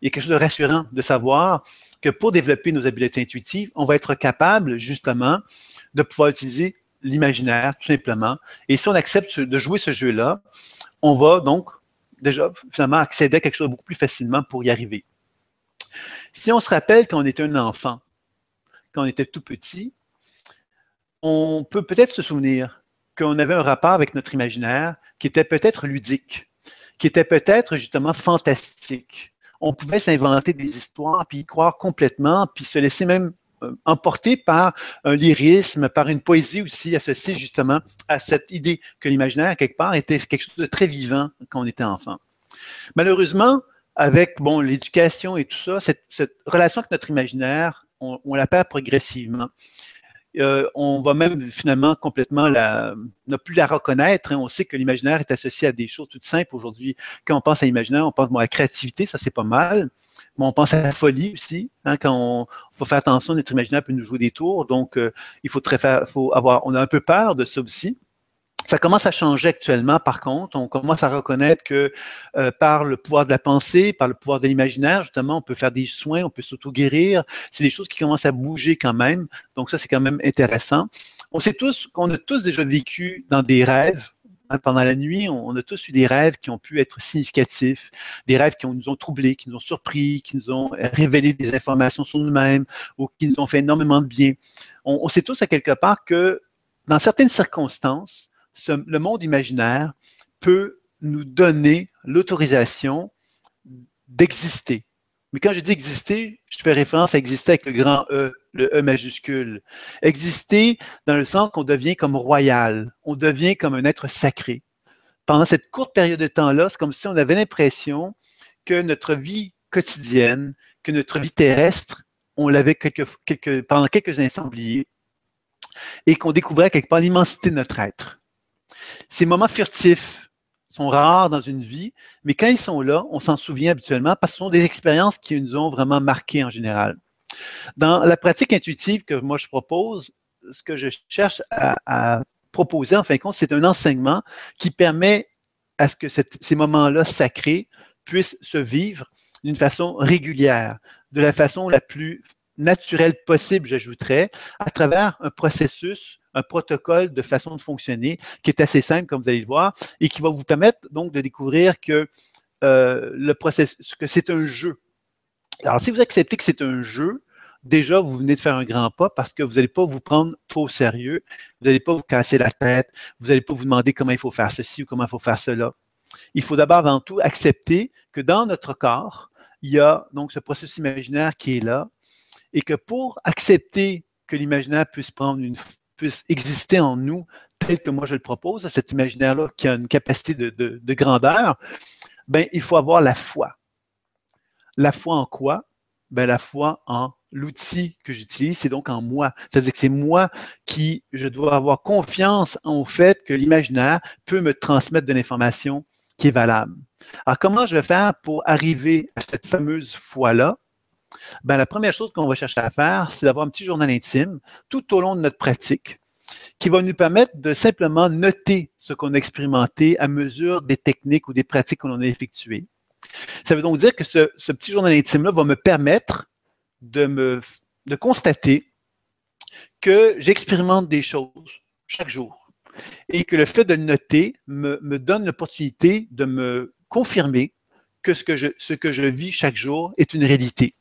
[SPEAKER 2] il y a quelque chose de rassurant de savoir que pour développer nos habiletés intuitives, on va être capable justement de pouvoir utiliser l'imaginaire, tout simplement. Et si on accepte de jouer ce jeu-là, on va donc déjà finalement accéder à quelque chose beaucoup plus facilement pour y arriver. Si on se rappelle quand on était un enfant, quand on était tout petit, on peut peut-être se souvenir qu'on avait un rapport avec notre imaginaire qui était peut-être ludique, qui était peut-être justement fantastique. On pouvait s'inventer des histoires, puis y croire complètement, puis se laisser même euh, emporter par un lyrisme, par une poésie aussi associée justement à cette idée que l'imaginaire, quelque part, était quelque chose de très vivant quand on était enfant. Malheureusement, avec bon, l'éducation et tout ça, cette, relation avec notre imaginaire, on, on la perd progressivement. Euh, on va même finalement complètement la, ne plus la reconnaître. Hein. On sait que l'imaginaire est associé à des choses toutes simples aujourd'hui. Quand on pense à l'imaginaire, on pense à la créativité, ça c'est pas mal. Mais on pense à la folie aussi. Hein, quand on faut faire attention, notre imaginaire peut nous jouer des tours. Donc, euh, il faut, très faut avoir, on a un peu peur de ça aussi. Ça commence à changer actuellement, par contre. On commence à reconnaître que euh, par le pouvoir de la pensée, par le pouvoir de l'imaginaire, justement, on peut faire des soins, on peut s'auto-guérir. C'est des choses qui commencent à bouger quand même. Donc ça, c'est quand même intéressant. On sait tous qu'on a tous déjà vécu dans des rêves. Hein, pendant la nuit, on, a tous eu des rêves qui ont pu être significatifs, des rêves qui nous ont troublés, qui nous ont surpris, qui nous ont révélé des informations sur nous-mêmes ou qui nous ont fait énormément de bien. On, on sait tous à quelque part que dans certaines circonstances, le monde imaginaire peut nous donner l'autorisation d'exister. Mais quand je dis exister, je fais référence à exister avec le grand E, le E majuscule. Exister dans le sens qu'on devient comme royal, on devient comme un être sacré. pendant cette courte période de temps-là, c'est comme si on avait l'impression que notre vie quotidienne, que notre vie terrestre, on l'avait pendant quelques instants oublié et qu'on découvrait quelque part l'immensité de notre être. Ces moments furtifs sont rares dans une vie, mais quand ils sont là, on s'en souvient habituellement parce que ce sont des expériences qui nous ont vraiment marqués en général. Dans la pratique intuitive que moi je propose, ce que je cherche à, proposer, en fin de compte, c'est un enseignement qui permet à ce que ces moments-là sacrés puissent se vivre d'une façon régulière, de la façon la plus naturelle possible, j'ajouterais, à travers un processus, un protocole de façon de fonctionner qui est assez simple, comme vous allez le voir, et qui va vous permettre donc de découvrir que euh, le processus, que c'est un jeu. Alors, si vous acceptez que c'est un jeu, déjà, vous venez de faire un grand pas parce que vous n'allez pas vous prendre trop au sérieux, vous n'allez pas vous casser la tête, vous n'allez pas vous demander comment il faut faire ceci ou comment il faut faire cela. Il faut d'abord avant tout accepter que dans notre corps, il y a donc ce processus imaginaire qui est là et que pour accepter que l'imaginaire puisse exister en nous tel que moi je le propose, cet imaginaire-là qui a une capacité de, grandeur, ben, il faut avoir la foi. La foi en quoi? Ben, la foi en l'outil que j'utilise, c'est donc en moi. C'est-à-dire que c'est moi qui, je dois avoir confiance en fait que l'imaginaire peut me transmettre de l'information qui est valable. Alors, comment je vais faire pour arriver à cette fameuse foi-là? Ben, la première chose qu'on va chercher à faire, c'est d'avoir un petit journal intime tout au long de notre pratique qui va nous permettre de simplement noter ce qu'on a expérimenté à mesure des techniques ou des pratiques qu'on a effectuées. Ça veut donc dire que ce, petit journal intime-là va me permettre de, me, de constater que j'expérimente des choses chaque jour et que le fait de le noter me, me donne l'opportunité de me confirmer que ce que, je, ce que je vis chaque jour est une réalité.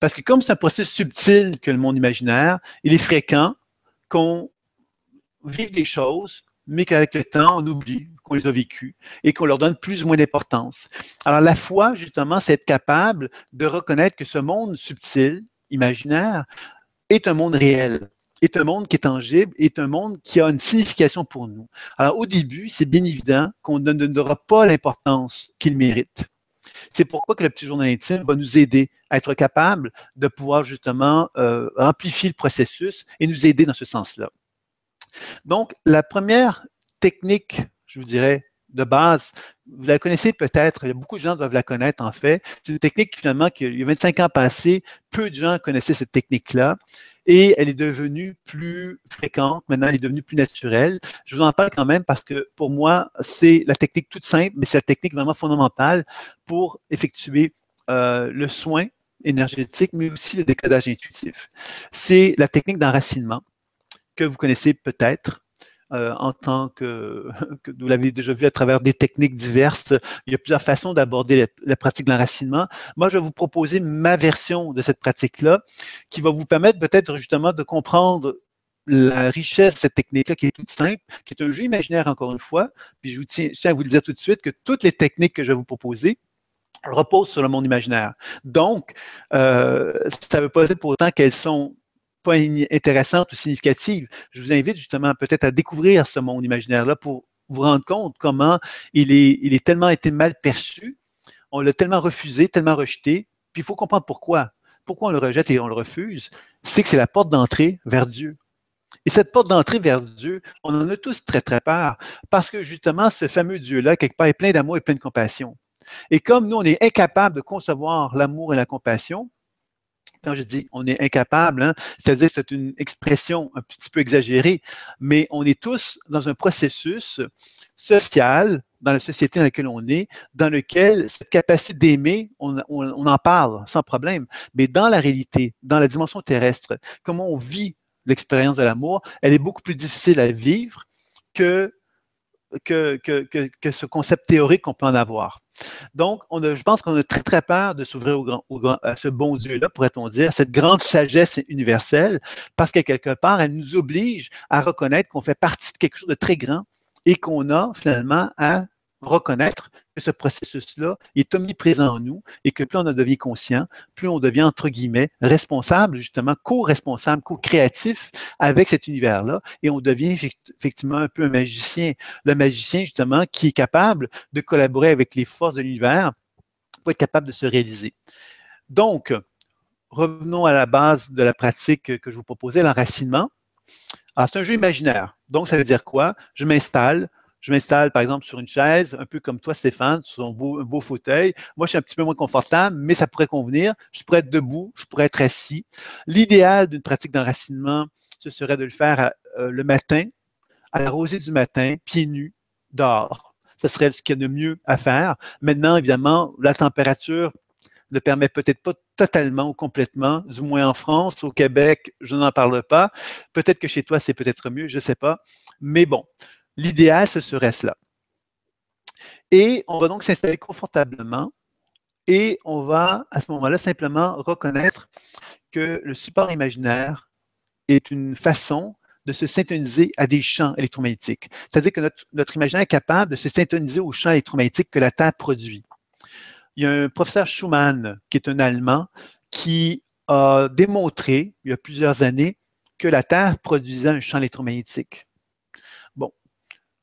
[SPEAKER 2] Parce que comme c'est un processus subtil que le monde imaginaire, il est fréquent qu'on vive des choses, mais qu'avec le temps, on oublie qu'on les a vécues et qu'on leur donne plus ou moins d'importance. Alors la foi, justement, c'est être capable de reconnaître que ce monde subtil, imaginaire, est un monde réel, est un monde qui est tangible, est un monde qui a une signification pour nous. Alors au début, c'est bien évident qu'on ne donnera pas l'importance qu'il mérite. C'est pourquoi que le petit journal intime va nous aider à être capable de pouvoir justement euh, amplifier le processus et nous aider dans ce sens-là. Donc, la première technique, je vous dirais, de base, vous la connaissez peut-être, il beaucoup de gens qui doivent la connaître en fait. C'est une technique finalement qu'il y a 25 ans passés, peu de gens connaissaient cette technique-là et elle est devenue plus fréquente. Maintenant, elle est devenue plus naturelle. Je vous en parle quand même parce que pour moi, c'est la technique toute simple, mais c'est la technique vraiment fondamentale pour effectuer euh, le soin énergétique, mais aussi le décodage intuitif. C'est la technique d'enracinement que vous connaissez peut-être. Euh, en tant que, vous l'avez déjà vu à travers des techniques diverses. Il y a plusieurs façons d'aborder la, pratique de l'enracinement. Moi, je vais vous proposer ma version de cette pratique-là qui va vous permettre peut-être justement de comprendre la richesse de cette technique-là qui est toute simple, qui est un jeu imaginaire encore une fois. Puis je, vous tiens, à vous le dire tout de suite que toutes les techniques que je vais vous proposer, reposent sur le monde imaginaire. Donc, euh, ça ne veut pas dire pour autant qu'elles sont intéressante ou significative. Je vous invite justement peut-être à découvrir ce monde imaginaire-là pour vous rendre compte comment il est, il est tellement été mal perçu, on l'a tellement refusé, tellement rejeté, puis il faut comprendre pourquoi. Pourquoi on le rejette et on le refuse? C'est que c'est la porte d'entrée vers Dieu. Et cette porte d'entrée vers Dieu, on en a tous très, très peur, parce que justement, ce fameux Dieu-là, quelque part, est plein d'amour et plein de compassion. Et comme nous, on est incapable de concevoir l'amour et la compassion, quand je dis on est incapable, hein, c'est-à-dire c'est une expression un petit peu exagérée, mais on est tous dans un processus social, dans la société dans laquelle on est, dans lequel cette capacité d'aimer, on, en parle sans problème, mais dans la réalité, dans la dimension terrestre, comment on vit l'expérience de l'amour, elle est beaucoup plus difficile à vivre que que, que, ce concept théorique qu'on peut en avoir. Donc, on je pense qu'on a très, très peur de s'ouvrir à ce bon Dieu-là, pourrait-on dire, cette grande sagesse universelle, parce que quelque part, elle nous oblige à reconnaître qu'on fait partie de quelque chose de très grand et qu'on a finalement à reconnaître que ce processus-là est omniprésent en nous et que plus on en devient conscient, plus on devient, entre guillemets, responsable, justement, co-responsable, co-créatif avec cet univers-là et on devient effectivement un peu un magicien. Le magicien, justement, qui est capable de collaborer avec les forces de l'univers pour être capable de se réaliser. Donc, revenons à la base de la pratique que je vous proposais, l'enracinement. Alors, c'est un jeu imaginaire. Donc, ça veut dire quoi? Je m'installe, je m'installe, par exemple, sur une chaise, un peu comme toi, Stéphane, sur un beau, fauteuil. Moi, je suis un petit peu moins confortable, mais ça pourrait convenir. Je pourrais être debout, je pourrais être assis. L'idéal d'une pratique d'enracinement, ce serait de le faire euh, le matin, à la rosée du matin, pieds nus, dehors. Ce serait ce qu'il y a de mieux à faire. Maintenant, évidemment, la température ne permet peut-être pas totalement ou complètement, du moins en France, au Québec, je n'en parle pas. Peut-être que chez toi, c'est peut-être mieux, je ne sais pas. Mais bon, L'idéal, ce serait cela. Et on va donc s'installer confortablement et on va à ce moment-là simplement reconnaître que le support imaginaire est une façon de se syntoniser à des champs électromagnétiques. C'est-à-dire que notre, imaginaire est capable de se syntoniser aux champs électromagnétiques que la Terre produit. Il y a un professeur Schumann, qui est un Allemand, qui a démontré, il y a plusieurs années, que la Terre produisait un champ électromagnétique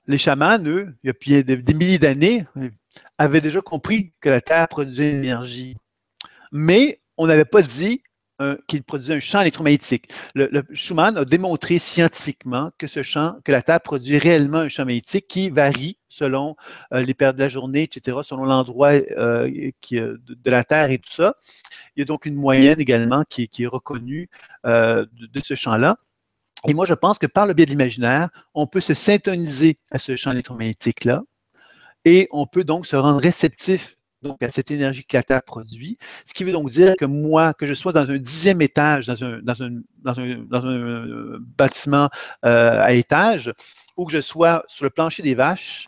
[SPEAKER 2] les chamans, eux, il y a des, milliers d'années, avaient déjà compris que la Terre produisait une énergie. Mais on n'avait pas dit euh, qu'il produisait un champ électromagnétique. Le, Schumann a démontré scientifiquement que ce champ, que la Terre produit réellement un champ magnétique qui varie selon euh, les périodes de la journée, etc., selon l'endroit euh, de, la Terre et tout ça. Il y a donc une moyenne également qui, est reconnue de, ce champ-là. Et moi, je pense que par le biais de l'imaginaire, on peut se syntoniser à ce champ électromagnétique-là et on peut donc se rendre réceptif donc, à cette énergie Terre produit. Ce qui veut donc dire que moi, que je sois dans un dixième étage, dans un, dans un, dans un, euh, bâtiment euh, à étage, ou que je sois sur le plancher des vaches,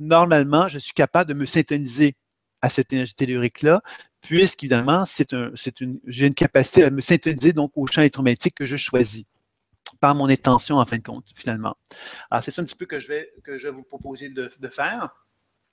[SPEAKER 2] normalement, je suis capable de me syntoniser à cette énergie tellurique-là, puisqu'évidemment, c'est j'ai une capacité à me syntoniser donc au champ électromagnétique que je choisis par mon intention, en fin de compte, finalement. Alors, c'est ça un petit peu que je vais, vous proposer de, faire,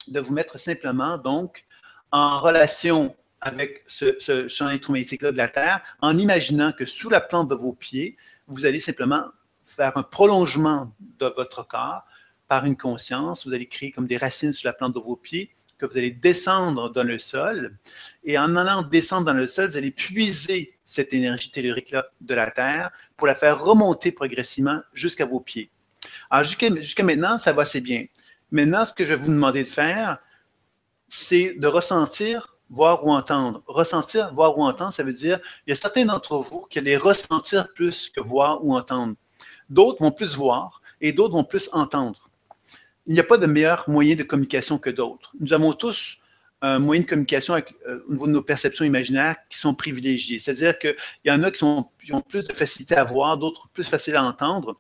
[SPEAKER 2] de vous mettre simplement, donc, en relation avec ce, champ électromagnétique-là de la Terre, en imaginant que sous la plante de vos pieds, vous allez simplement faire un prolongement de votre corps par une conscience. Vous allez créer comme des racines sur la plante de vos pieds que vous allez descendre dans le sol. Et en allant descendre dans le sol, vous allez puiser cette énergie tellurique-là de la Terre pour la faire remonter progressivement jusqu'à vos pieds. Alors, jusqu'à maintenant, ça va assez bien. Maintenant, ce que je vais vous demander de faire, c'est de ressentir, voir ou entendre. Ressentir, voir ou entendre, ça veut dire, il y a certains d'entre vous qui allez ressentir plus que voir ou entendre. D'autres vont plus voir et d'autres vont plus entendre il n'y a pas de meilleur moyen de communication que d'autres. Nous avons tous un moyen de communication euh, au niveau de nos perceptions imaginaires qui sont privilégiés. C'est-à-dire qu'il y en a qui, ont plus de facilité à voir, d'autres plus facile à entendre,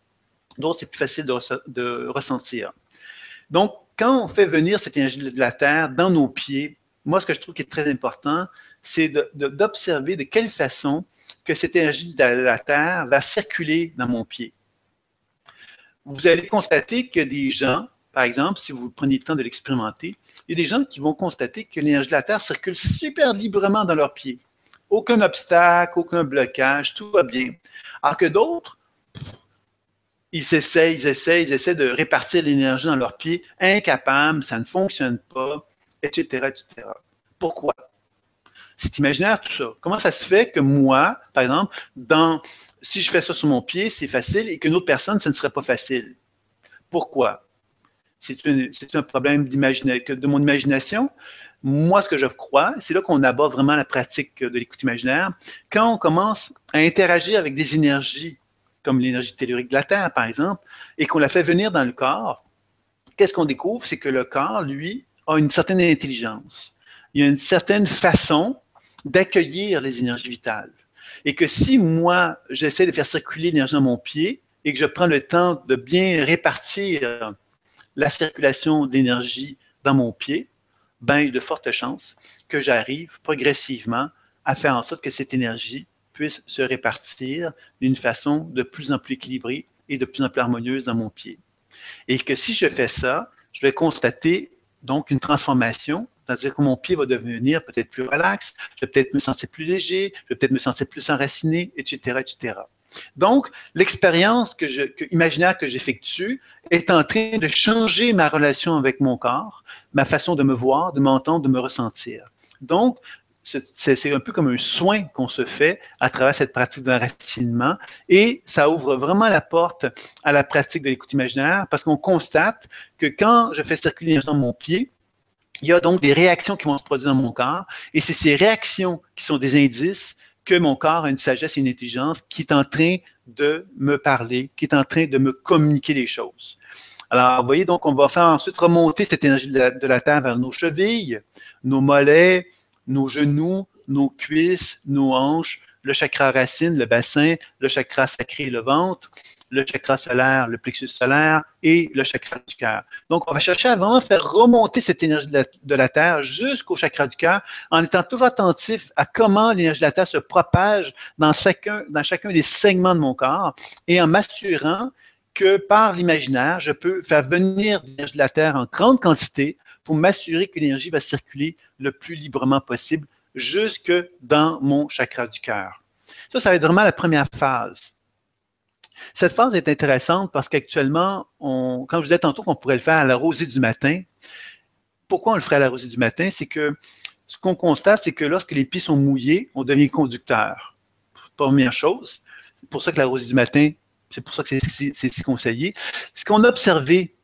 [SPEAKER 2] d'autres c'est plus facile de, ressentir. Donc, quand on fait venir cette énergie de la Terre dans nos pieds, moi, ce que je trouve qui est très important, c'est d'observer de, de, quelle façon que cette énergie de la Terre va circuler dans mon pied. Vous allez constater que des gens par exemple, si vous prenez le temps de l'expérimenter, il y a des gens qui vont constater que l'énergie de la Terre circule super librement dans leurs pieds. Aucun obstacle, aucun blocage, tout va bien. Alors que d'autres, ils essaient, ils essaient, ils essaient de répartir l'énergie dans leurs pieds, incapables, ça ne fonctionne pas, etc., etc. Pourquoi? C'est imaginaire tout ça. Comment ça se fait que moi, par exemple, dans, si je fais ça sur mon pied, c'est facile et qu'une autre personne, ce ne serait pas facile? Pourquoi? C'est un problème de mon imagination. Moi, ce que je crois, c'est là qu'on aborde vraiment la pratique de l'écoute imaginaire. Quand on commence à interagir avec des énergies, comme l'énergie tellurique de la Terre, par exemple, et qu'on la fait venir dans le corps, qu'est-ce qu'on découvre? C'est que le corps, lui, a une certaine intelligence. Il y a une certaine façon d'accueillir les énergies vitales. Et que si moi, j'essaie de faire circuler l'énergie dans mon pied et que je prends le temps de bien répartir la circulation d'énergie dans mon pied, ben, il y a de fortes chances que j'arrive progressivement à faire en sorte que cette énergie puisse se répartir d'une façon de plus en plus équilibrée et de plus en plus harmonieuse dans mon pied. Et que si je fais ça, je vais constater donc une transformation, c'est-à-dire que mon pied va devenir peut-être plus relax, je vais peut-être me sentir plus léger, je vais peut-être me sentir plus enraciné, etc., etc. Donc, l'expérience que que, imaginaire que j'effectue est en train de changer ma relation avec mon corps, ma façon de me voir, de m'entendre, de me ressentir. Donc, c'est un peu comme un soin qu'on se fait à travers cette pratique d'enracinement et ça ouvre vraiment la porte à la pratique de l'écoute imaginaire parce qu'on constate que quand je fais circuler dans mon pied, il y a donc des réactions qui vont se produire dans mon corps et c'est ces réactions qui sont des indices que mon corps a une sagesse et une intelligence qui est en train de me parler, qui est en train de me communiquer les choses. Alors, vous voyez, donc, on va faire ensuite remonter cette énergie de la, de Terre vers nos chevilles, nos mollets, nos genoux, nos cuisses, nos hanches, le chakra racine, le bassin, le chakra sacré, le ventre, le chakra solaire, le plexus solaire et le chakra du cœur. Donc, on va chercher à vraiment faire remonter cette énergie de la, Terre jusqu'au chakra du cœur en étant toujours attentif à comment l'énergie de la Terre se propage dans chacun, dans chacun des segments de mon corps et en m'assurant que par l'imaginaire, je peux faire venir l'énergie de la Terre en grande quantité pour m'assurer que l'énergie va circuler le plus librement possible jusque dans mon chakra du cœur. Ça, ça va être vraiment la première phase. Cette phase est intéressante parce qu'actuellement, quand je vous disais tantôt qu'on pourrait le faire à la rosée du matin, pourquoi on le ferait à la rosée du matin? C'est que ce qu'on constate, c'est que lorsque les pieds sont mouillés, on devient conducteur. Première chose. C'est pour ça que la rosée du matin, c'est pour ça que c'est si conseillé. Ce qu'on a observé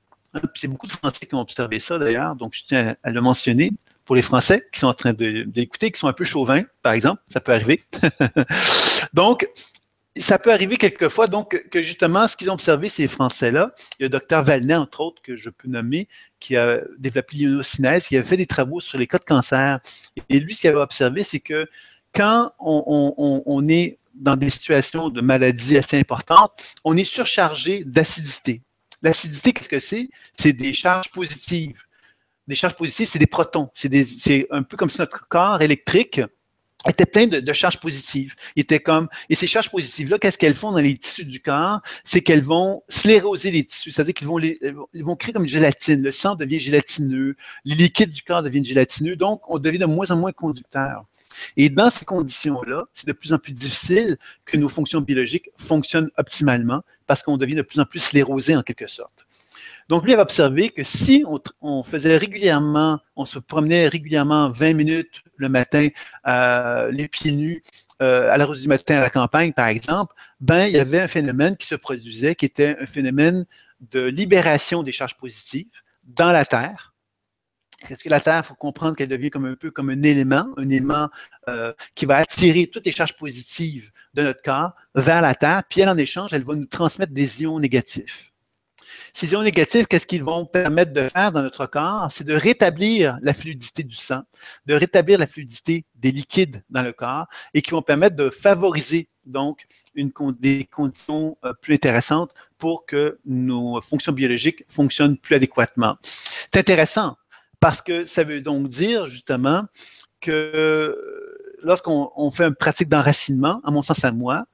[SPEAKER 2] c'est beaucoup de Français qui ont observé ça d'ailleurs, donc je tiens à le mentionner pour les Français qui sont en train d'écouter, qui sont un peu chauvins, par exemple, ça peut arriver. donc, ça peut arriver quelquefois, donc, que justement, ce qu'ils ont observé, ces Français-là, il y a le docteur Valnet, entre autres, que je peux nommer, qui a développé l'immunocinèse, qui a fait des travaux sur les cas de cancer. Et lui, ce qu'il avait observé, c'est que quand on est dans des situations de maladie assez importantes, on est surchargé d'acidité. L'acidité, qu'est-ce que c'est? C'est des charges positives. Des charges positives, c'est des protons. C'est un peu comme si notre corps électrique était plein de, charges positives. Il était comme, et ces charges positives-là, qu'est-ce qu'elles font dans les tissus du corps? C'est qu'elles vont scléroser les tissus, c'est-à-dire qu'ils vont, ils vont créer comme une gélatine. Le sang devient gélatineux, les liquides du corps deviennent gélatineux, donc on devient de moins en moins conducteur. Et dans ces conditions-là, c'est de plus en plus difficile que nos fonctions biologiques fonctionnent optimalement parce qu'on devient de plus en plus sclérosé en quelque sorte. Donc, lui avait observé que si on, faisait régulièrement, on se promenait régulièrement 20 minutes le matin, euh, les pieds nus, euh, à la rose du matin à la campagne, par exemple, ben, il y avait un phénomène qui se produisait, qui était un phénomène de libération des charges positives dans la Terre, qu'est-ce que la Terre, il faut comprendre qu'elle devient comme un peu comme un élément, un élément euh, qui va attirer toutes les charges positives de notre corps vers la Terre, puis elle, en échange, elle va nous transmettre des ions négatifs. Ces ions négatifs, qu'est-ce qu'ils vont permettre de faire dans notre corps? C'est de rétablir la fluidité du sang, de rétablir la fluidité des liquides dans le corps et qui vont permettre de favoriser donc une, des conditions euh, plus intéressantes pour que nos fonctions biologiques fonctionnent plus adéquatement. C'est intéressant parce que ça veut donc dire justement que lorsqu'on fait une pratique d'enracinement, à mon sens à moi,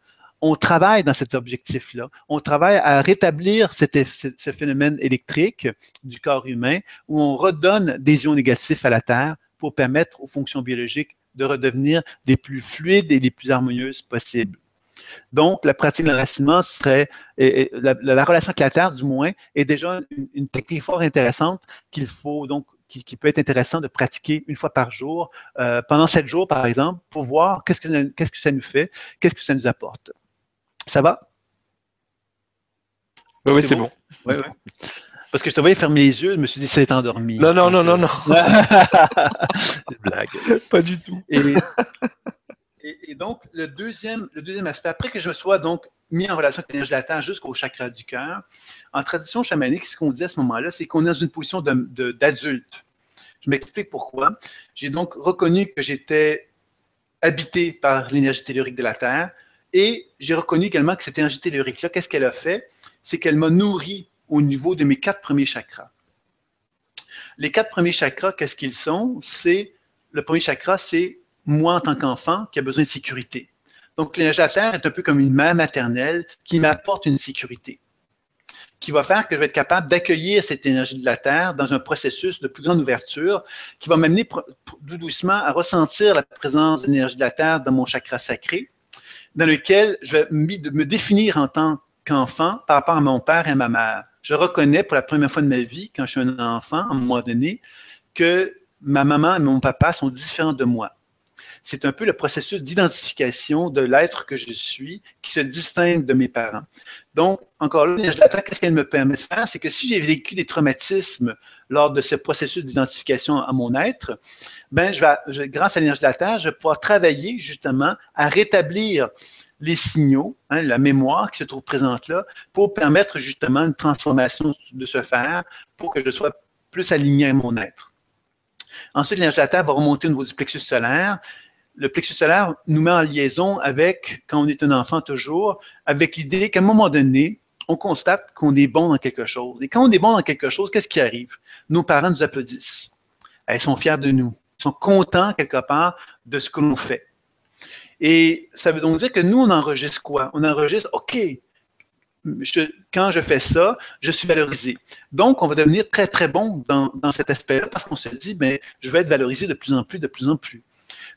[SPEAKER 2] on travaille dans cet objectif-là. On travaille à rétablir ce phénomène électrique du corps humain où on redonne des ions négatifs à la Terre pour permettre aux fonctions biologiques de redevenir les plus fluides et les plus harmonieuses possibles. Donc, la pratique de l'enracinement serait, la, relation avec la Terre, du moins, est déjà une, technique fort intéressante qu'il faut donc qui, peut être intéressant de pratiquer une fois par jour, euh, pendant sept jours, par exemple, pour voir qu'est-ce que, qu'est-ce que ça nous fait, qu'est-ce que ça nous apporte. Ça va?
[SPEAKER 1] Oui, oui, c'est bon. Oui,
[SPEAKER 2] oui. Parce que je te voyais fermer les yeux, je me suis dit, c'est endormi.
[SPEAKER 1] Non, non, non, non, non. blague. Pas du tout.
[SPEAKER 2] Et, et, donc, le deuxième, le deuxième aspect, après que je sois donc mis en relation avec l'énergie de la Terre jusqu'au chakra du cœur, en tradition chamanique, ce qu'on dit à ce moment-là, c'est qu'on est dans une position d'adulte. Je m'explique pourquoi. J'ai donc reconnu que j'étais habité par l'énergie tellurique de la Terre et j'ai reconnu également que cette énergie tellurique-là, qu'est-ce qu'elle a fait? C'est qu'elle m'a nourri au niveau de mes quatre premiers chakras. Les quatre premiers chakras, qu'est-ce qu'ils sont? C'est le premier chakra, c'est moi en tant qu'enfant qui a besoin de sécurité. Donc, l'énergie de la Terre est un peu comme une mère maternelle qui m'apporte une sécurité. qui va faire que je vais être capable d'accueillir cette énergie de la Terre dans un processus de plus grande ouverture qui va m'amener doucement à ressentir la présence de l'énergie de la Terre dans mon chakra sacré, dans lequel je vais me définir en tant qu'enfant par rapport à mon père et à ma mère. Je reconnais pour la première fois de ma vie, quand je suis un enfant, à un moment donné, que ma maman et mon papa sont différents de moi c'est un peu le processus d'identification de l'être que je suis qui se distingue de mes parents. Donc, encore là, l'énergie de la Terre, qu'est-ce qu'elle me permet de faire? C'est que si j'ai vécu des traumatismes lors de ce processus d'identification à mon être, ben, grâce à l'énergie de la Terre, je vais pouvoir travailler justement à rétablir les signaux, hein, la mémoire qui se trouve présente là, pour permettre justement une transformation de se faire, pour que je sois plus aligné à mon être. Ensuite, l'énergie de la Terre va remonter au niveau du plexus solaire. Le plexus solaire nous met en liaison avec, quand on est un enfant toujours, avec l'idée qu'à un moment donné, on constate qu'on est bon dans quelque chose. Et quand on est bon dans quelque chose, qu'est-ce qui arrive? Nos parents nous applaudissent. Ils sont fiers de nous. Ils sont contents, quelque part, de ce que l'on fait. Et ça veut donc dire que nous, on enregistre quoi? On enregistre, OK, quand je fais ça, je suis valorisé. Donc, on va devenir très, très bon dans, cet aspect-là parce qu'on se dit, mais je vais être valorisé de plus en plus, de plus en plus.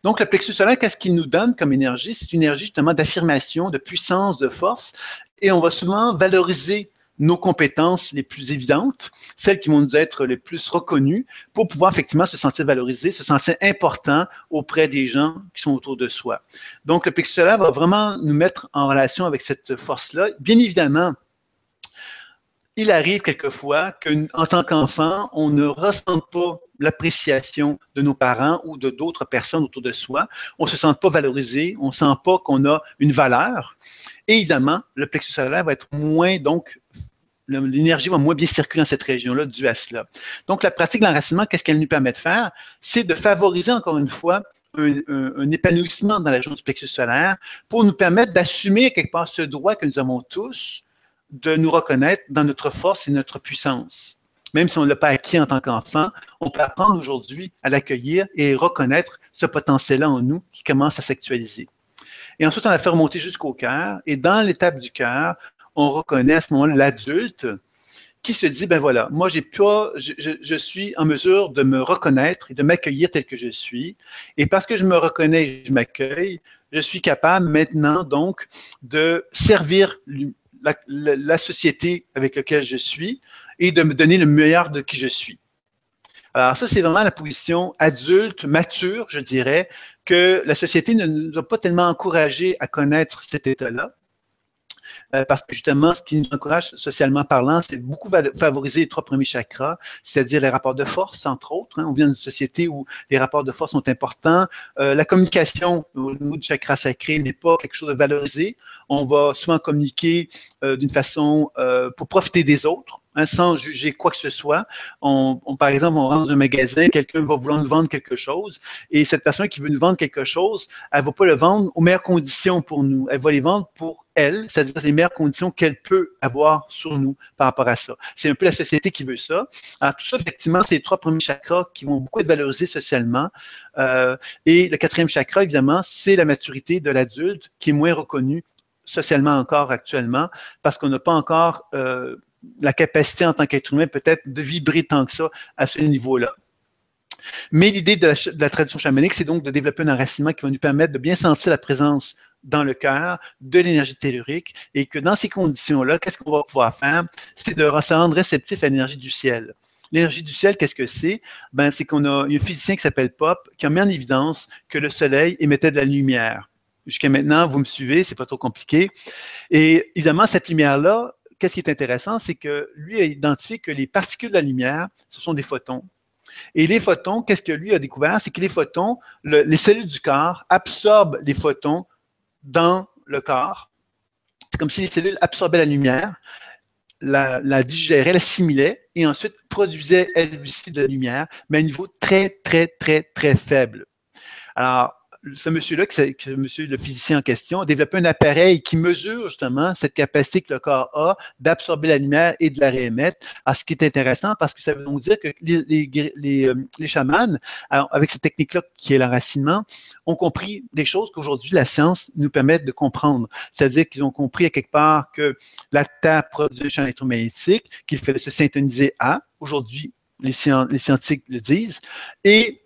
[SPEAKER 2] Donc, le plexus solaire, qu'est-ce qu'il nous donne comme énergie? C'est une énergie justement d'affirmation, de puissance, de force. Et on va souvent valoriser nos compétences les plus évidentes, celles qui vont nous être les plus reconnues, pour pouvoir effectivement se sentir valorisé, se sentir important auprès des gens qui sont autour de soi. Donc, le plexus solaire va vraiment nous mettre en relation avec cette force-là. Bien évidemment, il arrive quelquefois qu'en tant qu'enfant, on ne ressente pas l'appréciation de nos parents ou de d'autres personnes autour de soi. On ne se sent pas valorisé, on ne sent pas qu'on a une valeur. Et évidemment, le plexus solaire va être moins, donc, l'énergie va moins bien circuler dans cette région-là dû à cela. Donc, la pratique de l'enracinement, qu'est-ce qu'elle nous permet de faire? C'est de favoriser, encore une fois, un, un, épanouissement dans la région du plexus solaire pour nous permettre d'assumer quelque part ce droit que nous avons tous de nous reconnaître dans notre force et notre puissance. Même si on ne l'a pas acquis en tant qu'enfant, on peut apprendre aujourd'hui à l'accueillir et reconnaître ce potentiel-là en nous qui commence à s'actualiser. Et ensuite, on la fait remonter jusqu'au cœur. Et dans l'étape du cœur, on reconnaît à ce moment-là l'adulte qui se dit, ben voilà, moi, j'ai pas, je, suis en mesure de me reconnaître et de m'accueillir tel que je suis. Et parce que je me reconnais et je m'accueille, je suis capable maintenant, donc, de servir la, société avec laquelle je suis et de me donner le meilleur de qui je suis. Alors ça, c'est vraiment la position adulte, mature, je dirais, que la société ne nous a pas tellement encouragé à connaître cet état-là. Euh, parce que justement, ce qui nous encourage socialement parlant, c'est beaucoup favoriser les trois premiers chakras, c'est-à-dire les rapports de force, entre autres. Hein. On vient d'une société où les rapports de force sont importants. Euh, la communication au niveau du chakra sacré n'est pas quelque chose de valorisé. On va souvent communiquer euh, d'une façon pour profiter des autres. Hein, sans juger quoi que ce soit. On, par exemple, on rentre dans un magasin, quelqu'un va vouloir nous vendre quelque chose, et cette personne qui veut nous vendre quelque chose, elle ne va pas le vendre aux meilleures conditions pour nous. Elle va les vendre pour elle, c'est-à-dire les meilleures conditions qu'elle peut avoir sur nous par rapport à ça. C'est un peu la société qui veut ça. Alors, tout ça, effectivement, c'est les trois premiers chakras qui vont beaucoup être valorisés socialement. Euh, et le quatrième chakra, évidemment, c'est la maturité de l'adulte qui est moins reconnue socialement encore actuellement parce qu'on n'a pas encore euh, la capacité en tant qu'être humain peut-être de vibrer tant que ça à ce niveau-là. Mais l'idée de, la tradition chamanique, c'est donc de développer un enracinement qui va nous permettre de bien sentir la présence dans le cœur de l'énergie tellurique et que dans ces conditions-là, qu'est-ce qu'on va pouvoir faire? C'est de se rendre réceptif à l'énergie du ciel. L'énergie du ciel, qu'est-ce que c'est? Ben, c'est qu'on a un physicien qui s'appelle Pop qui a mis en évidence que le soleil émettait de la lumière. Jusqu'à maintenant, vous me suivez, c'est pas trop compliqué. Et évidemment, cette lumière-là, qu'est-ce qui est intéressant, c'est que lui a identifié que les particules de la lumière, ce sont des photons. Et les photons, qu'est-ce que lui a découvert? C'est que les photons, les cellules du corps absorbent les photons dans le corps. C'est comme si les cellules absorbaient la lumière, la, la digéraient, l'assimilaient et ensuite produisaient elles aussi de la lumière, mais à un niveau très, très, très, très faible. Alors, ce monsieur-là, que monsieur le physicien en question, a développé un appareil qui mesure justement cette capacité que le corps a d'absorber la lumière et de la réémettre. À ce qui est intéressant, parce que ça veut donc dire que les, les, les, euh, les chamans, avec cette technique-là qui est l'enracinement, ont compris des choses qu'aujourd'hui la science nous permet de comprendre. C'est-à-dire qu'ils ont compris à quelque part que la Terre produit un champ électromagnétique, qu'il fallait se syntoniser à. Aujourd'hui, les, les scientifiques le disent. Et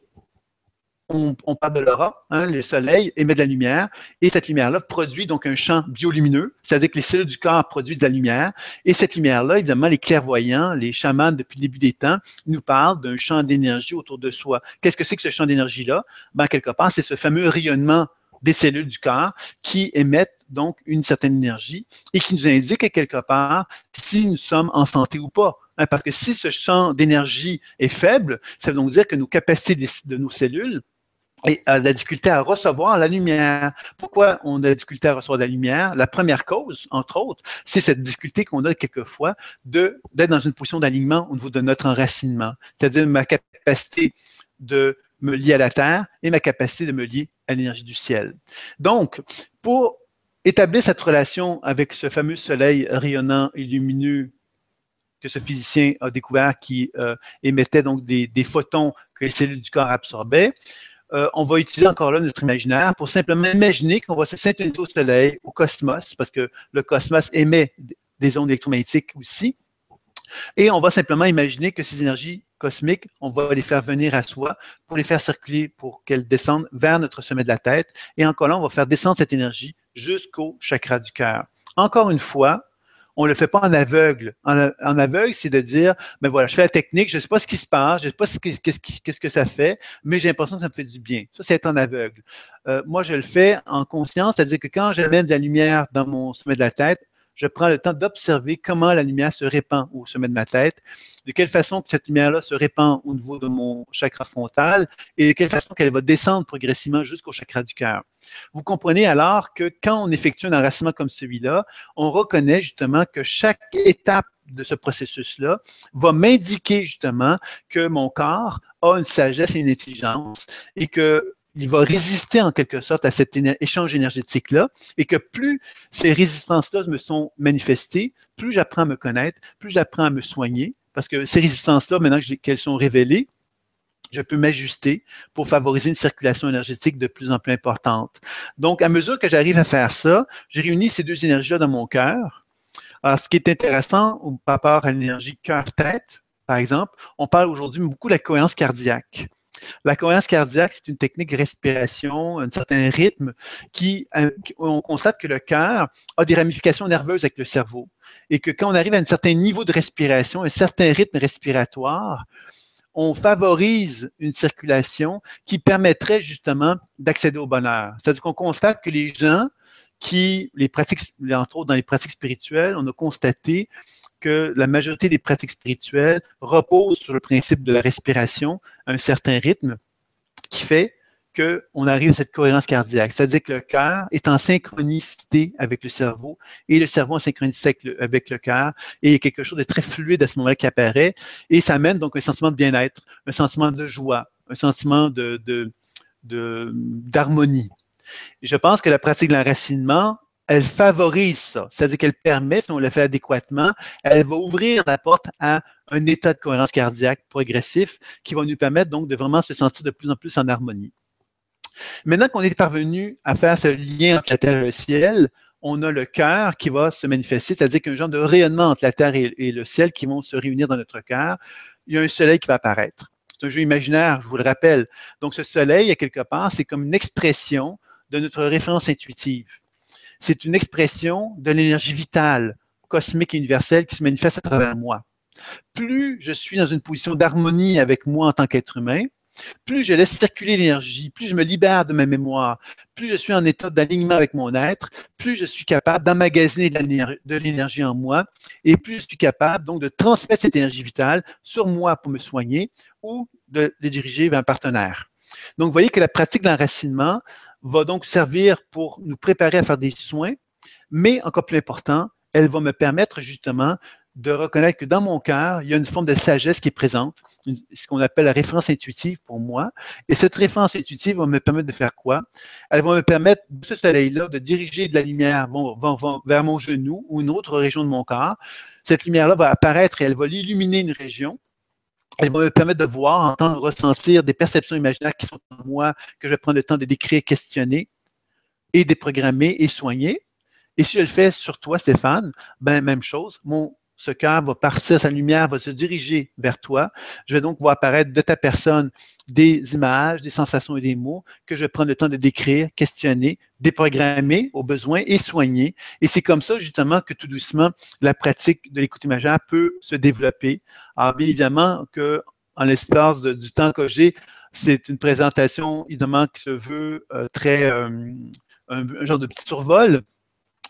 [SPEAKER 2] on, parle de l'aura, hein, le soleil émet de la lumière, et cette lumière-là produit donc un champ biolumineux, c'est-à-dire que les cellules du corps produisent de la lumière, et cette lumière-là, évidemment, les clairvoyants, les chamans depuis le début des temps, nous parlent d'un champ d'énergie autour de soi. Qu'est-ce que c'est que ce champ d'énergie-là? Ben, quelque part, c'est ce fameux rayonnement des cellules du corps qui émettent donc une certaine énergie et qui nous indique quelque part si nous sommes en santé ou pas. Hein, parce que si ce champ d'énergie est faible, ça veut donc dire que nos capacités de nos cellules et a la difficulté à recevoir la lumière. Pourquoi on a la difficulté à recevoir la lumière? La première cause, entre autres, c'est cette difficulté qu'on a quelquefois d'être dans une position d'alignement au niveau de notre enracinement, c'est-à-dire ma capacité de me lier à la Terre et ma capacité de me lier à l'énergie du ciel. Donc, pour établir cette relation avec ce fameux soleil rayonnant et lumineux que ce physicien a découvert qui euh, émettait donc des, des, photons que les cellules du corps absorbaient, euh, on va utiliser encore là notre imaginaire pour simplement imaginer qu'on va se synthétiser au Soleil, au cosmos, parce que le cosmos émet des ondes électromagnétiques aussi. Et on va simplement imaginer que ces énergies cosmiques, on va les faire venir à soi pour les faire circuler, pour qu'elles descendent vers notre sommet de la tête. Et encore là, on va faire descendre cette énergie jusqu'au chakra du cœur. Encore une fois, on ne le fait pas en aveugle. En, aveugle, c'est de dire, ben voilà, je fais la technique, je ne sais pas ce qui se passe, je ne sais pas qu'est-ce que ça fait, mais j'ai l'impression que ça me fait du bien. Ça, c'est être en aveugle. Euh, moi, je le fais en conscience, c'est-à-dire que quand j'amène de la lumière dans mon sommet de la tête, je prends le temps d'observer comment la lumière se répand au sommet de ma tête, de quelle façon cette lumière-là se répand au niveau de mon chakra frontal et de quelle façon qu'elle va descendre progressivement jusqu'au chakra du cœur. Vous comprenez alors que quand on effectue un enracinement comme celui-là, on reconnaît justement que chaque étape de ce processus-là va m'indiquer justement que mon corps a une sagesse et une intelligence et que il va résister en quelque sorte à cet échange énergétique-là et que plus ces résistances-là me sont manifestées, plus j'apprends à me connaître, plus j'apprends à me soigner, parce que ces résistances-là, maintenant qu'elles sont révélées, je peux m'ajuster pour favoriser une circulation énergétique de plus en plus importante. Donc, à mesure que j'arrive à faire ça, j'ai réuni ces deux énergies-là dans mon cœur. Alors, ce qui est intéressant par rapport à l'énergie cœur-tête, par exemple, on parle aujourd'hui beaucoup de la cohérence cardiaque. La cohérence cardiaque, c'est une technique de respiration, un certain rythme qui, euh, on constate que le cœur a des ramifications nerveuses avec le cerveau et que quand on arrive à un certain niveau de respiration, un certain rythme respiratoire, on favorise une circulation qui permettrait justement d'accéder au bonheur. C'est-à-dire qu'on constate que les gens qui, les pratiques, entre autres dans les pratiques spirituelles, on a constaté que la majorité des pratiques spirituelles reposent sur le principe de la respiration, un certain rythme qui fait qu'on arrive à cette cohérence cardiaque. C'est-à-dire que le cœur est en synchronicité avec le cerveau et le cerveau en synchronicité avec le, cœur et il y a quelque chose de très fluide à ce moment-là qui apparaît et ça amène donc un sentiment de bien-être, un sentiment de joie, un sentiment d'harmonie. Je pense que la pratique de l'enracinement elle favorise ça. C'est-à-dire qu'elle permet, si on le fait adéquatement, elle va ouvrir la porte à un état de cohérence cardiaque progressif qui va nous permettre donc de vraiment se sentir de plus en plus en harmonie. Maintenant qu'on est parvenu à faire ce lien entre la Terre et le ciel, on a le cœur qui va se manifester, c'est-à-dire qu'un genre de rayonnement entre la Terre et, le ciel qui vont se réunir dans notre cœur. Il y a un soleil qui va apparaître. C'est un jeu imaginaire, je vous le rappelle. Donc, ce soleil, à quelque part, c'est comme une expression de notre référence intuitive. C'est une expression de l'énergie vitale, cosmique et universelle qui se manifeste à travers moi. Plus je suis dans une position d'harmonie avec moi en tant qu'être humain, plus je laisse circuler l'énergie, plus je me libère de ma mémoire, plus je suis en état d'alignement avec mon être, plus je suis capable d'emmagasiner de l'énergie en moi et plus je suis capable donc de transmettre cette énergie vitale sur moi pour me soigner ou de les diriger vers un partenaire. Donc, vous voyez que la pratique de l'enracinement va donc servir pour nous préparer à faire des soins, mais encore plus important, elle va me permettre justement de reconnaître que dans mon cœur, il y a une forme de sagesse qui est présente, ce qu'on appelle la référence intuitive pour moi. Et cette référence intuitive va me permettre de faire quoi? Elle va me permettre, ce soleil-là, de diriger de la lumière vers mon genou ou une autre région de mon corps. Cette lumière-là va apparaître et elle va illuminer une région. Elle va me permettre de voir, entendre, ressentir des perceptions imaginaires qui sont en moi, que je vais prendre le temps de décrire, questionner et déprogrammer et soigner. Et si je le fais sur toi, Stéphane, ben même chose. Ce cœur va partir, sa lumière va se diriger vers toi. Je vais donc voir apparaître de ta personne des images, des sensations et des mots que je vais prendre le temps de décrire, questionner, déprogrammer au besoin et soigner. Et c'est comme ça, justement, que tout doucement, la pratique de l'écoute imaginaire peut se développer. Alors, bien évidemment, que en l'espace du temps que j'ai, c'est une présentation, évidemment, qui se veut euh, très, euh, un, un genre de petit survol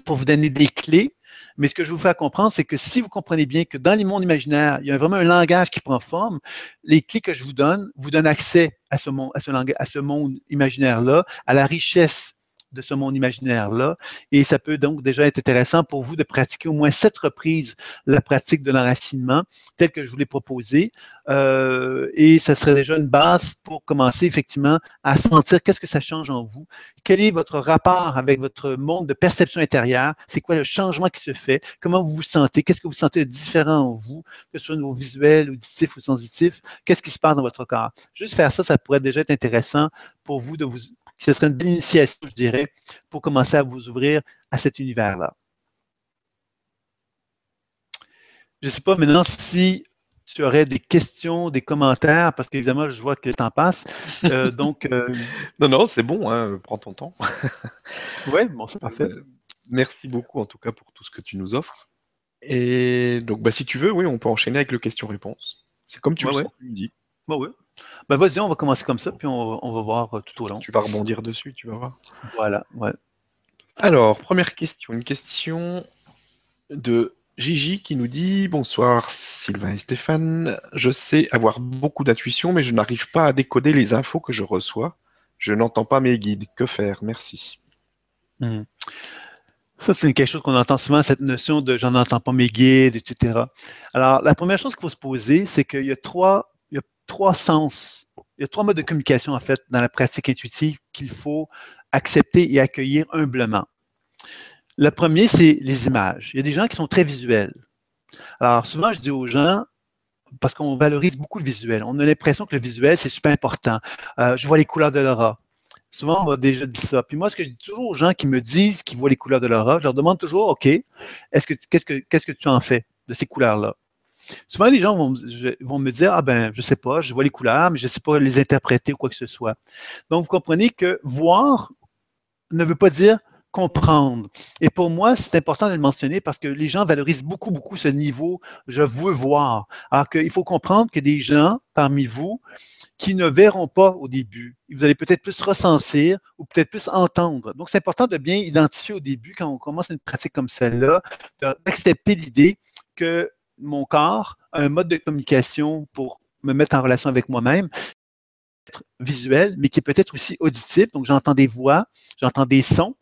[SPEAKER 2] pour vous donner des clés mais ce que je vous fais comprendre, c'est que si vous comprenez bien que dans les mondes imaginaires, il y a vraiment un langage qui prend forme, les clés que je vous donne vous donnent accès à ce monde, à ce, à ce monde imaginaire-là, à la richesse de ce monde imaginaire-là. Et ça peut donc déjà être intéressant pour vous de pratiquer au moins sept reprises la pratique de l'enracinement, telle que je vous l'ai proposé. Euh, et ça serait déjà une base pour commencer effectivement à sentir qu'est-ce que ça change en vous. Quel est votre rapport avec votre monde de perception intérieure? C'est quoi le changement qui se fait? Comment vous vous sentez? Qu'est-ce que vous sentez de différent en vous, que ce soit au niveau visuel, auditif ou sensitif? Qu'est-ce qui se passe dans votre corps? Juste faire ça, ça pourrait déjà être intéressant pour vous de vous ce serait une belle initiation, je dirais, pour commencer à vous ouvrir à cet univers-là. Je ne sais pas maintenant si tu aurais des questions, des commentaires, parce qu'évidemment, je vois que le temps passe. Euh, donc, euh,
[SPEAKER 1] non, non, c'est bon, hein, prends ton temps.
[SPEAKER 2] oui, bon, c'est parfait. Euh,
[SPEAKER 1] merci beaucoup, en tout cas, pour tout ce que tu nous offres. Et donc, bah, si tu veux, oui, on peut enchaîner avec le question-réponse. C'est comme tu le sens, tu me dis.
[SPEAKER 2] Bah, oui. Ben vas-y, on va commencer comme ça, puis on, va voir euh, tout au long.
[SPEAKER 1] Tu vas rebondir dessus, tu vas voir.
[SPEAKER 2] Voilà, ouais.
[SPEAKER 1] Alors, première question, une question de Gigi qui nous dit Bonsoir Sylvain et Stéphane, je sais avoir beaucoup d'intuition, mais je n'arrive pas à décoder les infos que je reçois. Je n'entends pas mes guides. Que faire? Merci.
[SPEAKER 2] Hmm. Ça, c'est quelque chose qu'on entend souvent, cette notion de j'en entends pas mes guides, etc. Alors, la première chose qu'il faut se poser, c'est qu'il y a trois trois sens, il y a trois modes de communication, en fait, dans la pratique intuitive qu'il faut accepter et accueillir humblement. Le premier, c'est les images. Il y a des gens qui sont très visuels. Alors, souvent, je dis aux gens, parce qu'on valorise beaucoup le visuel, on a l'impression que le visuel, c'est super important. Euh, je vois les couleurs de l'aura. Souvent, on va déjà dire ça. Puis moi, ce que je dis toujours aux gens qui me disent qu'ils voient les couleurs de l'aura, je leur demande toujours, OK, est-ce que, qu'est-ce, que, qu'est-ce que tu en fais de ces couleurs-là? Souvent, les gens vont, me dire, ah ben, je sais pas, je vois les couleurs, mais je ne sais pas les interpréter ou quoi que ce soit. Donc, vous comprenez que voir ne veut pas dire comprendre. Et pour moi, c'est important de le mentionner parce que les gens valorisent beaucoup, beaucoup ce niveau je veux voir. Alors qu'il faut comprendre que des gens parmi vous qui ne verront pas au début, vous allez peut-être plus ressentir ou peut-être plus entendre. Donc, c'est important de bien identifier au début, quand on commence une pratique comme celle-là, d'accepter l'idée que mon corps un mode de communication pour me mettre en relation avec moi-même, être visuel, mais qui peut-être aussi auditif. Donc, j'entends des voix, j'entends des sons,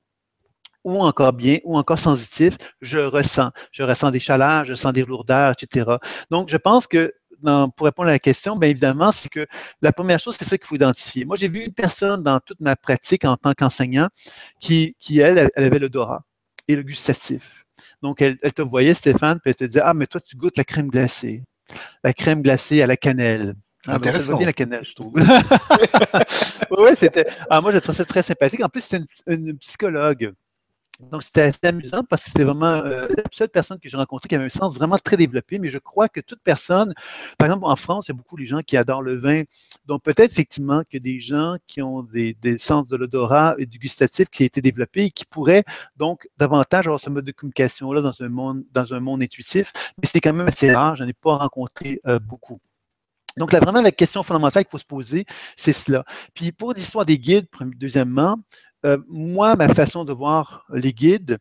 [SPEAKER 2] ou encore bien, ou encore sensitif, je ressens. Je ressens des chaleurs, je sens des lourdeurs, etc. Donc, je pense que pour répondre à la question, bien évidemment, c'est que la première chose, c'est ça qu'il faut identifier. Moi, j'ai vu une personne dans toute ma pratique en tant qu'enseignant qui, qui, elle, elle avait l'odorat et le gustatif. Donc, elle, te voyait, Stéphane, puis elle te disait Ah, mais toi, tu goûtes la crème glacée. La crème glacée à la cannelle.
[SPEAKER 1] Ah, ben, ça va
[SPEAKER 2] bien la cannelle, je trouve. oui, c'était. Ah, moi, je trouvais ça très sympathique. En plus, c'était une, psychologue. Donc, c'était assez amusant parce que c'était vraiment euh, la seule personne que j'ai rencontrée qui avait un sens vraiment très développé. Mais je crois que toute personne, par exemple, en France, il y a beaucoup de gens qui adorent le vin. Donc, peut-être effectivement que des gens qui ont des, sens de l'odorat et du gustatif qui a été développé et qui pourraient donc davantage avoir ce mode de communication-là dans un monde, dans un monde intuitif. Mais c'est quand même assez rare. Je n'en ai pas rencontré euh, beaucoup. Donc, là, vraiment, la question fondamentale qu'il faut se poser, c'est cela. Puis, pour l'histoire des guides, deuxièmement, euh, moi, ma façon de voir les guides,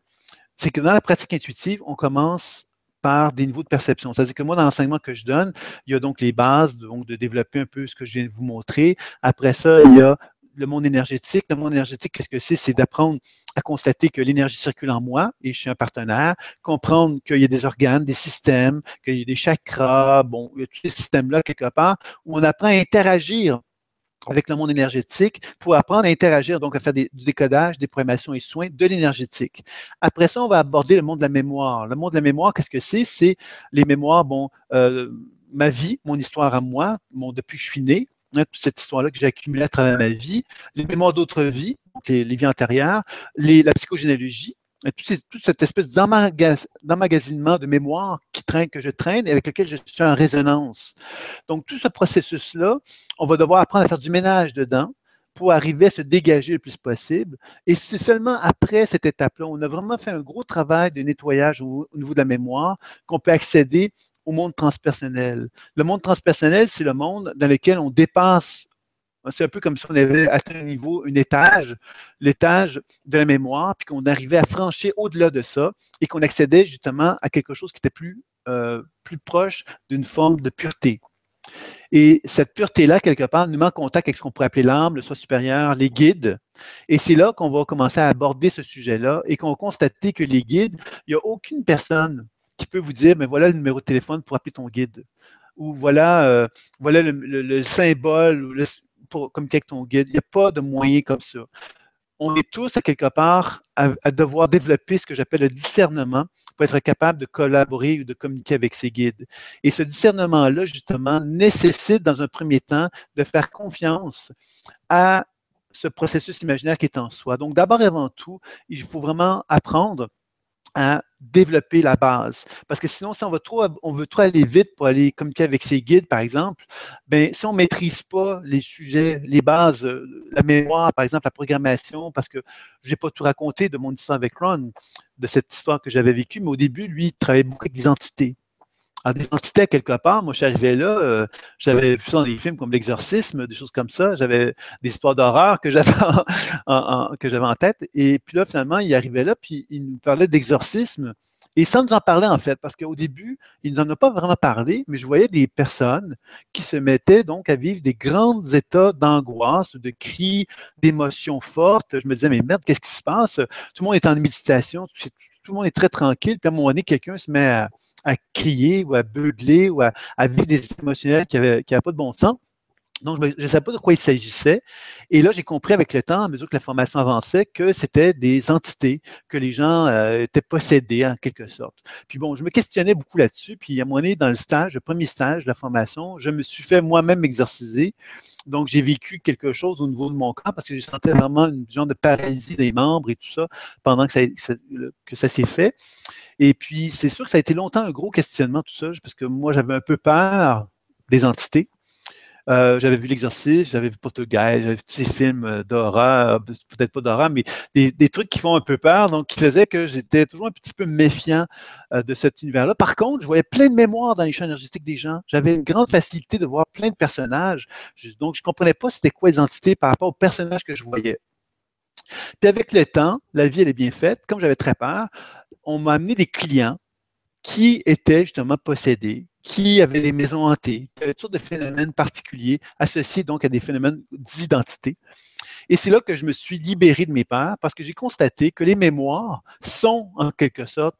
[SPEAKER 2] c'est que dans la pratique intuitive, on commence par des niveaux de perception. C'est-à-dire que moi, dans l'enseignement que je donne, il y a donc les bases, donc de développer un peu ce que je viens de vous montrer. Après ça, il y a le monde énergétique. Le monde énergétique, qu'est-ce que c'est? C'est d'apprendre à constater que l'énergie circule en moi et je suis un partenaire, comprendre qu'il y a des organes, des systèmes, qu'il y a des chakras, bon, il y a tous ces systèmes-là quelque part où on apprend à interagir avec le monde énergétique pour apprendre à interagir, donc à faire du décodage, des programmations et soins de l'énergétique. Après ça, on va aborder le monde de la mémoire. Le monde de la mémoire, qu'est-ce que c'est? C'est les mémoires, bon, euh, ma vie, mon histoire à moi, depuis que je suis né, hein, toute cette histoire-là que j'ai accumulée à travers ma vie, les mémoires d'autres vies, les, les, vies antérieures, la psychogénéalogie, toute, cette espèce d'emmagasinement de mémoire qui traîne, que je traîne et avec lequel je suis en résonance. Donc, tout ce processus-là, on va devoir apprendre à faire du ménage dedans pour arriver à se dégager le plus possible. Et c'est seulement après cette étape-là, on a vraiment fait un gros travail de nettoyage au niveau de la mémoire qu'on peut accéder au monde transpersonnel. Le monde transpersonnel, c'est le monde dans lequel on dépasse c'est un peu comme si on avait atteint un niveau, un étage, l'étage de la mémoire, puis qu'on arrivait à franchir au-delà de ça et qu'on accédait justement à quelque chose qui était plus, euh, plus proche d'une forme de pureté. Et cette pureté-là, quelque part, nous met en contact avec ce qu'on pourrait appeler l'âme, le soi supérieur, les guides. Et c'est là qu'on va commencer à aborder ce sujet-là et qu'on va constater que les guides, il n'y a aucune personne qui peut vous dire, mais voilà le numéro de téléphone pour appeler ton guide. Ou voilà, euh, voilà le, le symbole, le, communiquer avec ton guide. Il n'y a pas de moyen comme ça. On est tous, à quelque part, à, devoir développer ce que j'appelle le discernement pour être capable de collaborer ou de communiquer avec ses guides. Et ce discernement-là, justement, nécessite, dans un premier temps, de faire confiance à ce processus imaginaire qui est en soi. Donc, d'abord et avant tout, il faut vraiment apprendre à développer la base. Parce que sinon, si on, trop, veut trop aller vite pour aller communiquer avec ses guides, par exemple, ben, si on ne maîtrise pas les sujets, les bases, euh, la mémoire, par exemple, la programmation, parce que je n'ai pas tout raconté de mon histoire avec Ron, de cette histoire que j'avais vécue, mais au début, lui, il travaillait beaucoup avec des entités en identité quelque part. Moi, je suis arrivé là, euh, j'avais vu ça dans des films comme L'Exorcisme, des choses comme ça. J'avais des histoires d'horreur que j'avais en, tête. Et puis là, finalement, il arrivait là, puis il nous parlait d'exorcisme. Et sans nous en parler, en fait, parce qu'au début, il ne nous en a pas vraiment parlé, mais je voyais des personnes qui se mettaient donc à vivre des grands états d'angoisse, de cris, d'émotions fortes. Je me disais, mais merde, qu'est-ce qui se passe? Tout le monde est en méditation, tout, tout le monde est très tranquille, puis à un moment donné, quelqu'un se met à, à crier ou à beugler ou à, vivre des émotionnels qui n'avaient pas de bon sens. Donc, je ne savais pas de quoi il s'agissait. Et là, j'ai compris avec le temps, à mesure que la formation avançait, que c'était des entités, que les gens euh, étaient possédés en quelque sorte. Puis bon, je me questionnais beaucoup là-dessus. Puis à un moment donné, dans le stage, le premier stage de la formation, je me suis fait moi-même exorciser. Donc, j'ai vécu quelque chose au niveau de mon corps parce que je sentais vraiment une genre de paralysie des membres et tout ça pendant que ça, que ça s'est fait. Et puis, c'est sûr que ça a été longtemps un gros questionnement, tout ça, parce que moi, j'avais un peu peur des entités. Euh, j'avais vu l'exorcisme, j'avais vu Poltergeist, j'avais vu tous ces films euh, d'horreur, peut-être pas d'horreur, mais des, trucs qui font un peu peur, donc qui faisaient que j'étais toujours un petit peu méfiant euh, de cet univers-là. Par contre, je voyais plein de mémoire dans les champs énergétiques des gens. J'avais une grande facilité de voir plein de personnages. Donc, je comprenais pas c'était quoi les entités par rapport aux personnages que je voyais. Puis avec le temps, la vie, elle est bien faite. Comme j'avais très peur, on m'a amené des clients qui étaient justement possédés, qui avaient des maisons hantées, qui avaient toutes sortes de phénomènes particuliers associés donc à des phénomènes d'identité. Et c'est là que je me suis libéré de mes peurs parce que j'ai constaté que les mémoires sont en quelque sorte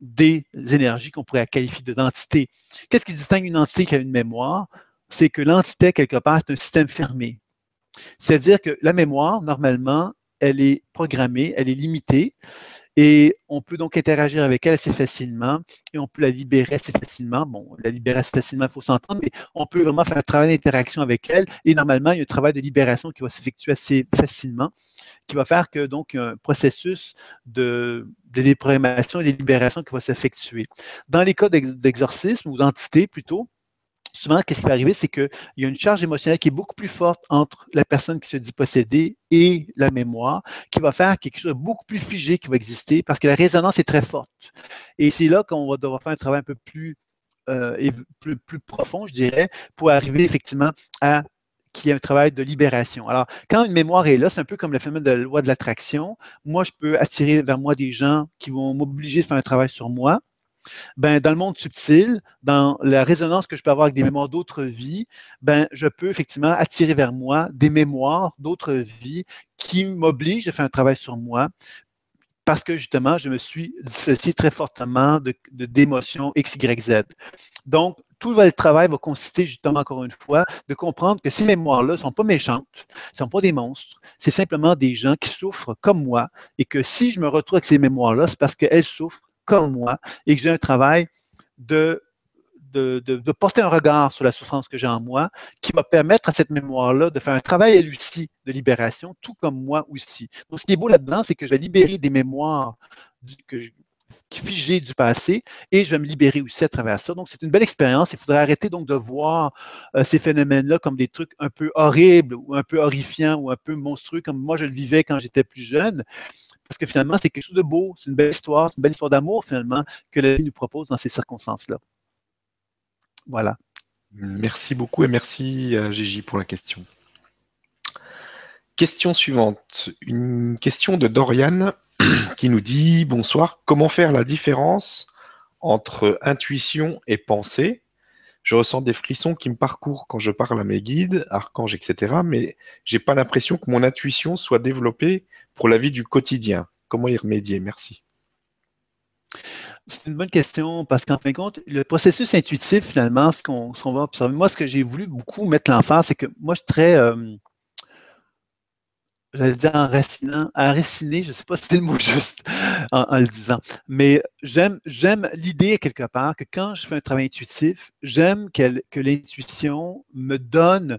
[SPEAKER 2] des énergies qu'on pourrait qualifier d'identité. Qu'est-ce qui distingue une entité qui a une mémoire? C'est que l'entité, quelque part, est un système fermé. C'est-à-dire que la mémoire, normalement, elle est programmée, elle est limitée. Et on peut donc interagir avec elle assez facilement et on peut la libérer assez facilement. Bon, la libérer assez facilement, il faut s'entendre, mais on peut vraiment faire un travail d'interaction avec elle. Et normalement, il y a un travail de libération qui va s'effectuer assez facilement, qui va faire que donc un processus de, de déprogrammation et de libération qui va s'effectuer. Dans les cas d'exorcisme ou d'entité plutôt, souvent, qu'est-ce qui va arriver, c'est qu'il y a une charge émotionnelle qui est beaucoup plus forte entre la personne qui se dit possédée et la mémoire, qui va faire quelque chose de beaucoup plus figé qui va exister parce que la résonance est très forte. Et c'est là qu'on va devoir faire un travail un peu plus, euh, plus, plus, profond, je dirais, pour arriver effectivement à qu'il y ait un travail de libération. Alors, quand une mémoire est là, c'est un peu comme le phénomène de la loi de l'attraction. Moi, je peux attirer vers moi des gens qui vont m'obliger de faire un travail sur moi, ben, dans le monde subtil, dans la résonance que je peux avoir avec des mémoires d'autres vies, ben, je peux effectivement attirer vers moi des mémoires d'autres vies qui m'obligent à faire un travail sur moi parce que justement, je me suis dissocié très fortement de, d'émotions X, Y, Z. Donc, tout le travail va consister justement, encore une fois, de comprendre que ces mémoires-là ne sont pas méchantes, ne sont pas des monstres, c'est simplement des gens qui souffrent comme moi et que si je me retrouve avec ces mémoires-là, c'est parce qu'elles souffrent comme moi et que j'ai un travail de, de, de, porter un regard sur la souffrance que j'ai en moi qui va permettre à cette mémoire-là de faire un travail elle aussi de libération, tout comme moi aussi. Donc, ce qui est beau là-dedans, c'est que je vais libérer des mémoires je, figées du passé et je vais me libérer aussi à travers ça. Donc, c'est une belle expérience. Il faudrait arrêter donc de voir euh, ces phénomènes-là comme des trucs un peu horribles ou un peu horrifiants ou un peu monstrueux comme moi je le vivais quand j'étais plus jeune. Parce que finalement, c'est quelque chose de beau, c'est une belle histoire, c'est une belle histoire d'amour finalement que la vie nous propose dans ces circonstances-là. Voilà.
[SPEAKER 1] Merci beaucoup et merci à Gigi pour la question. Question suivante. Une question de Dorian qui nous dit Bonsoir, comment faire la différence entre intuition et pensée? Je ressens des frissons qui me parcourent quand je parle à mes guides, archanges, etc. Mais j'ai pas l'impression que mon intuition soit développée pour la vie du quotidien. Comment y remédier? Merci.
[SPEAKER 2] C'est une bonne question parce qu'en fin de compte, le processus intuitif, finalement, ce qu'on va observer, moi, ce que j'ai voulu beaucoup mettre l'emphase, c'est que moi, je suis très, euh, j'allais dire enracinant, enraciné, je ne sais pas si c'est le mot juste en, le disant, mais j'aime, l'idée quelque part que quand je fais un travail intuitif, j'aime que l'intuition me donne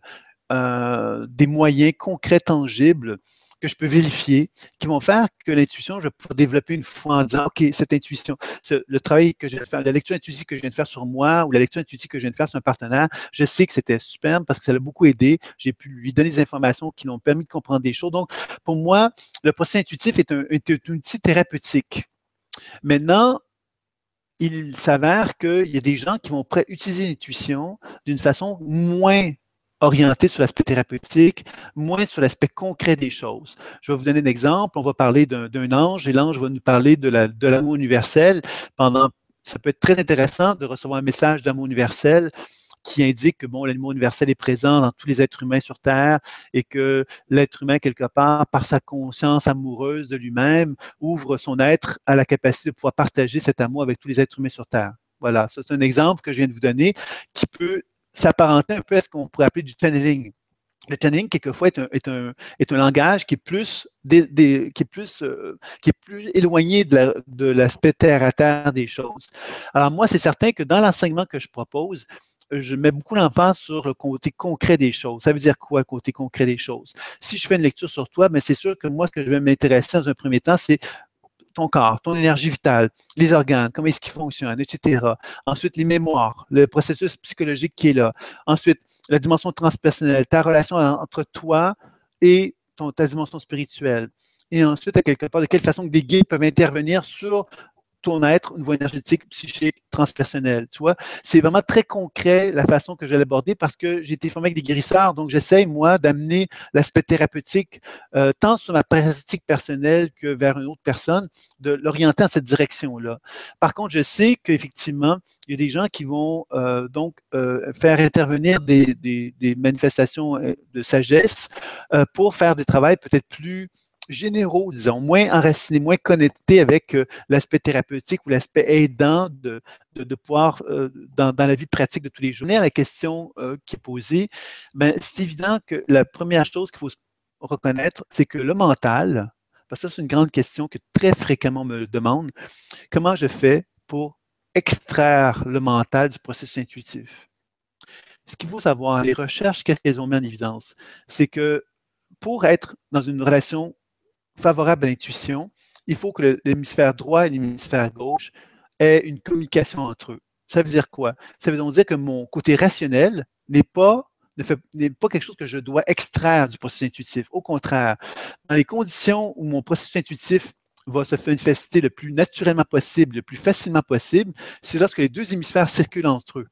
[SPEAKER 2] euh, des moyens concrets, tangibles que je peux vérifier, qui vont faire que l'intuition, je vais pouvoir développer une foi en disant, OK, cette intuition, le travail que je viens de faire, la lecture intuitive que je viens de faire sur moi ou la lecture intuitive que je viens de faire sur un partenaire, je sais que c'était superbe parce que ça l'a beaucoup aidé. J'ai pu lui donner des informations qui l'ont permis de comprendre des choses. Donc, pour moi, le processus intuitif est un, est un outil thérapeutique. Maintenant, il s'avère qu'il y a des gens qui vont utiliser l'intuition d'une façon moins orienté sur l'aspect thérapeutique, moins sur l'aspect concret des choses. Je vais vous donner un exemple. On va parler d'un ange et l'ange va nous parler de l'amour universel. Pendant, ça peut être très intéressant de recevoir un message d'amour universel qui indique que bon, l'amour universel est présent dans tous les êtres humains sur Terre et que l'être humain, quelque part, par sa conscience amoureuse de lui-même, ouvre son être à la capacité de pouvoir partager cet amour avec tous les êtres humains sur Terre. Voilà, c'est un exemple que je viens de vous donner qui peut s'apparenter un peu à ce qu'on pourrait appeler du channeling. Le channeling, quelquefois, est un, est un, est un langage qui est plus, des, qui est plus, euh, qui est plus éloigné de l'aspect terre à terre des choses. Alors, moi, c'est certain que dans l'enseignement que je propose, je mets beaucoup l'emphase sur le côté concret des choses. Ça veut dire quoi, le côté concret des choses? Si je fais une lecture sur toi, c'est sûr que moi, ce que je vais m'intéresser dans un premier temps, c'est ton corps, ton énergie vitale, les organes, comment est-ce qu'ils fonctionnent, etc. Ensuite, les mémoires, le processus psychologique qui est là. Ensuite, la dimension transpersonnelle, ta relation entre toi et ton, ta dimension spirituelle. Et ensuite, à quelque part, de quelle façon des guides peuvent intervenir sur ton être, une voie énergétique, psychique, transpersonnelle. Tu vois, c'est vraiment très concret la façon que je vais l'aborder parce que j'ai été formé avec des guérisseurs, donc j'essaie, moi, d'amener l'aspect thérapeutique, euh, tant sur ma pratique personnelle que vers une autre personne, de l'orienter dans cette direction-là. Par contre, je sais qu'effectivement, il y a des gens qui vont euh, donc euh, faire intervenir des, manifestations de sagesse pour faire des travaux peut-être plus généraux, disons, moins enracinés, moins connectés avec euh, l'aspect thérapeutique ou l'aspect aidant de, de, pouvoir, euh, dans, dans, la vie pratique de tous les jours. La question euh, qui est posée, ben, c'est évident que la première chose qu'il faut reconnaître, c'est que le mental, parce que c'est une grande question que très fréquemment on me demande, comment je fais pour extraire le mental du processus intuitif? Ce qu'il faut savoir, les recherches, qu'est-ce qu'elles ont mis en évidence? C'est que pour être dans une relation favorable à l'intuition, il faut que l'hémisphère droit et l'hémisphère gauche aient une communication entre eux. Ça veut dire quoi? Ça veut donc dire que mon côté rationnel n'est pas n'est pas quelque chose que je dois extraire du processus intuitif. Au contraire, dans les conditions où mon processus intuitif va se manifester le plus naturellement possible, le plus facilement possible, c'est lorsque les deux hémisphères circulent entre eux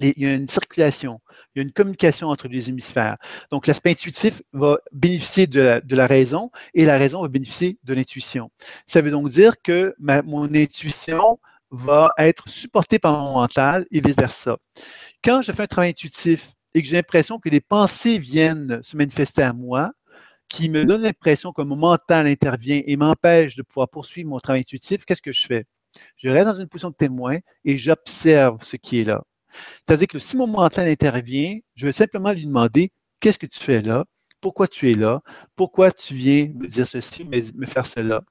[SPEAKER 2] il y a une circulation, il y a une communication entre les hémisphères. Donc, l'aspect intuitif va bénéficier de la, raison et la raison va bénéficier de l'intuition. Ça veut donc dire que mon intuition va être supporté par mon mental et vice-versa. Quand je fais un travail intuitif et que j'ai l'impression que des pensées viennent se manifester à moi, qui me donnent l'impression que mon mental intervient et m'empêche de pouvoir poursuivre mon travail intuitif, qu'est-ce que je fais? Je reste dans une position de témoin et j'observe ce qui est là. C'est-à-dire que si mon mental intervient, je vais simplement lui demander qu'est-ce que tu fais là, pourquoi tu es là, pourquoi tu viens me dire ceci, me faire cela?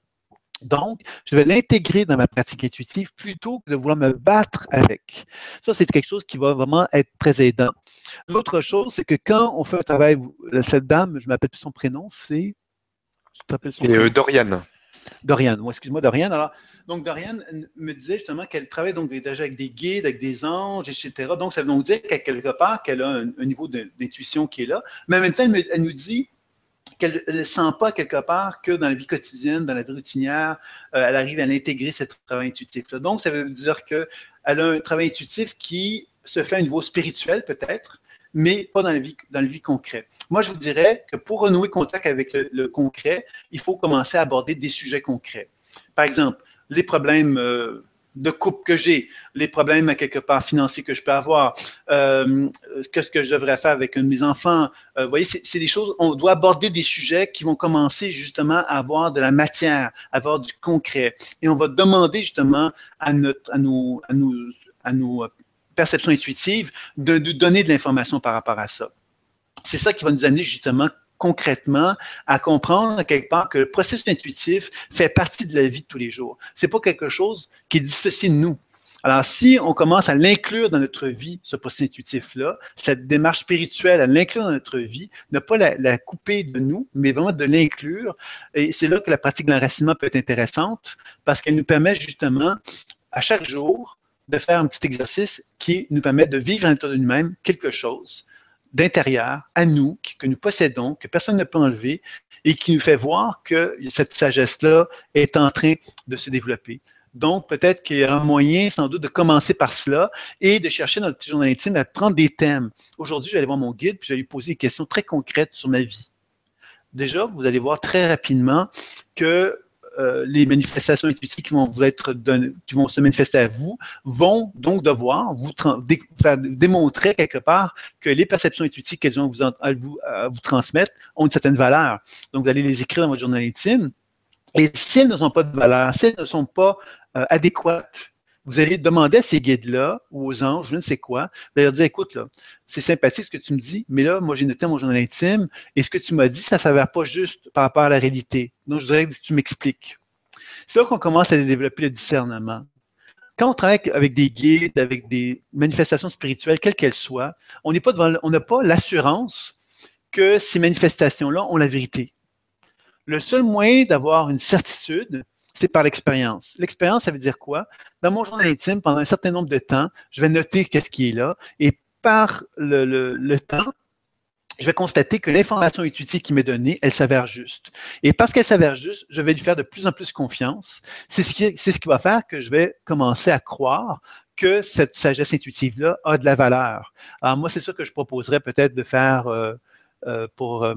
[SPEAKER 2] Donc, je vais l'intégrer dans ma pratique intuitive plutôt que de vouloir me battre avec. Ça, c'est quelque chose qui va vraiment être très aidant. L'autre chose, c'est que quand on fait un travail, cette dame, je m'appelle plus son prénom, c'est.
[SPEAKER 1] C'est euh, Dorian.
[SPEAKER 2] Excuse-moi, Dorian. Alors, donc, Dorian me disait justement qu'elle travaille donc déjà avec des guides, avec des anges, etc. Donc, ça veut donc dire qu'à quelque part, qu'elle a un, niveau d'intuition qui est là. Mais en même temps, elle nous dit qu'elle ne sent pas quelque part que dans la vie quotidienne, dans la vie routinière, euh, elle arrive à intégrer ce travail intuitif-là. Donc, ça veut dire qu'elle a un travail intuitif qui se fait à un niveau spirituel peut-être, mais pas dans la vie, dans concrète. Moi, je vous dirais que pour renouer contact avec le concret, il faut commencer à aborder des sujets concrets. Par exemple, les problèmes euh, de couple que j'ai, les problèmes à quelque part financiers que je peux avoir, euh, qu'est-ce que je devrais faire avec un de mes enfants. Euh, vous voyez, c'est des choses, on doit aborder des sujets qui vont commencer justement à avoir de la matière, à avoir du concret. Et on va demander justement à, notre, à, nos, à, nos, à nos perceptions intuitives de nous donner de l'information par rapport à ça. C'est ça qui va nous amener justement concrètement à comprendre quelque part que le processus intuitif fait partie de la vie de tous les jours. C'est pas quelque chose qui est dissocié de nous. Alors, si on commence à l'inclure dans notre vie, ce processus intuitif-là, cette démarche spirituelle, à l'inclure dans notre vie, ne pas la, couper de nous, mais vraiment de l'inclure, et c'est là que la pratique de l'enracinement peut être intéressante, parce qu'elle nous permet justement, à chaque jour, de faire un petit exercice qui nous permet de vivre à l'intérieur de nous-mêmes quelque chose d'intérieur à nous, que nous possédons, que personne ne peut enlever, et qui nous fait voir que cette sagesse-là est en train de se développer. Donc, peut-être qu'il y a un moyen, sans doute, de commencer par cela et de chercher dans notre journal intime à prendre des thèmes. Aujourd'hui, je vais aller voir mon guide, puis je vais lui poser des questions très concrètes sur ma vie. Déjà, vous allez voir très rapidement que euh, les manifestations intuitives qui vont vous être qui vont se manifester à vous, vont donc devoir vous faire démontrer quelque part que les perceptions intuitives qu'elles ont vous, à vous, vous transmettre ont une certaine valeur. Donc, vous allez les écrire dans votre journal intime. Et si elles ne sont pas de valeur, si elles ne sont pas euh, adéquates, vous allez demander à ces guides-là ou aux anges, je ne sais quoi, vous allez leur dire, écoute, c'est sympathique ce que tu me dis, mais là, moi, j'ai noté mon journal intime, et ce que tu m'as dit, ça ne s'avère pas juste par rapport à la réalité. Donc, je voudrais que tu m'expliques. C'est là qu'on commence à développer le discernement. Quand on travaille avec des guides, avec des manifestations spirituelles, quelles qu'elles soient, on n'a pas l'assurance que ces manifestations-là ont la vérité. Le seul moyen d'avoir une certitude, c'est par l'expérience. L'expérience, ça veut dire quoi? Dans mon journal intime, pendant un certain nombre de temps, je vais noter qu'est-ce qui est là et par le, temps, je vais constater que l'information intuitive qui m'est donnée, elle s'avère juste. Et parce qu'elle s'avère juste, je vais lui faire de plus en plus confiance. C'est ce, qui, ce qui va faire que je vais commencer à croire que cette sagesse intuitive-là a de la valeur. Alors moi, c'est ça que je proposerais peut-être de faire euh, euh, pour, euh,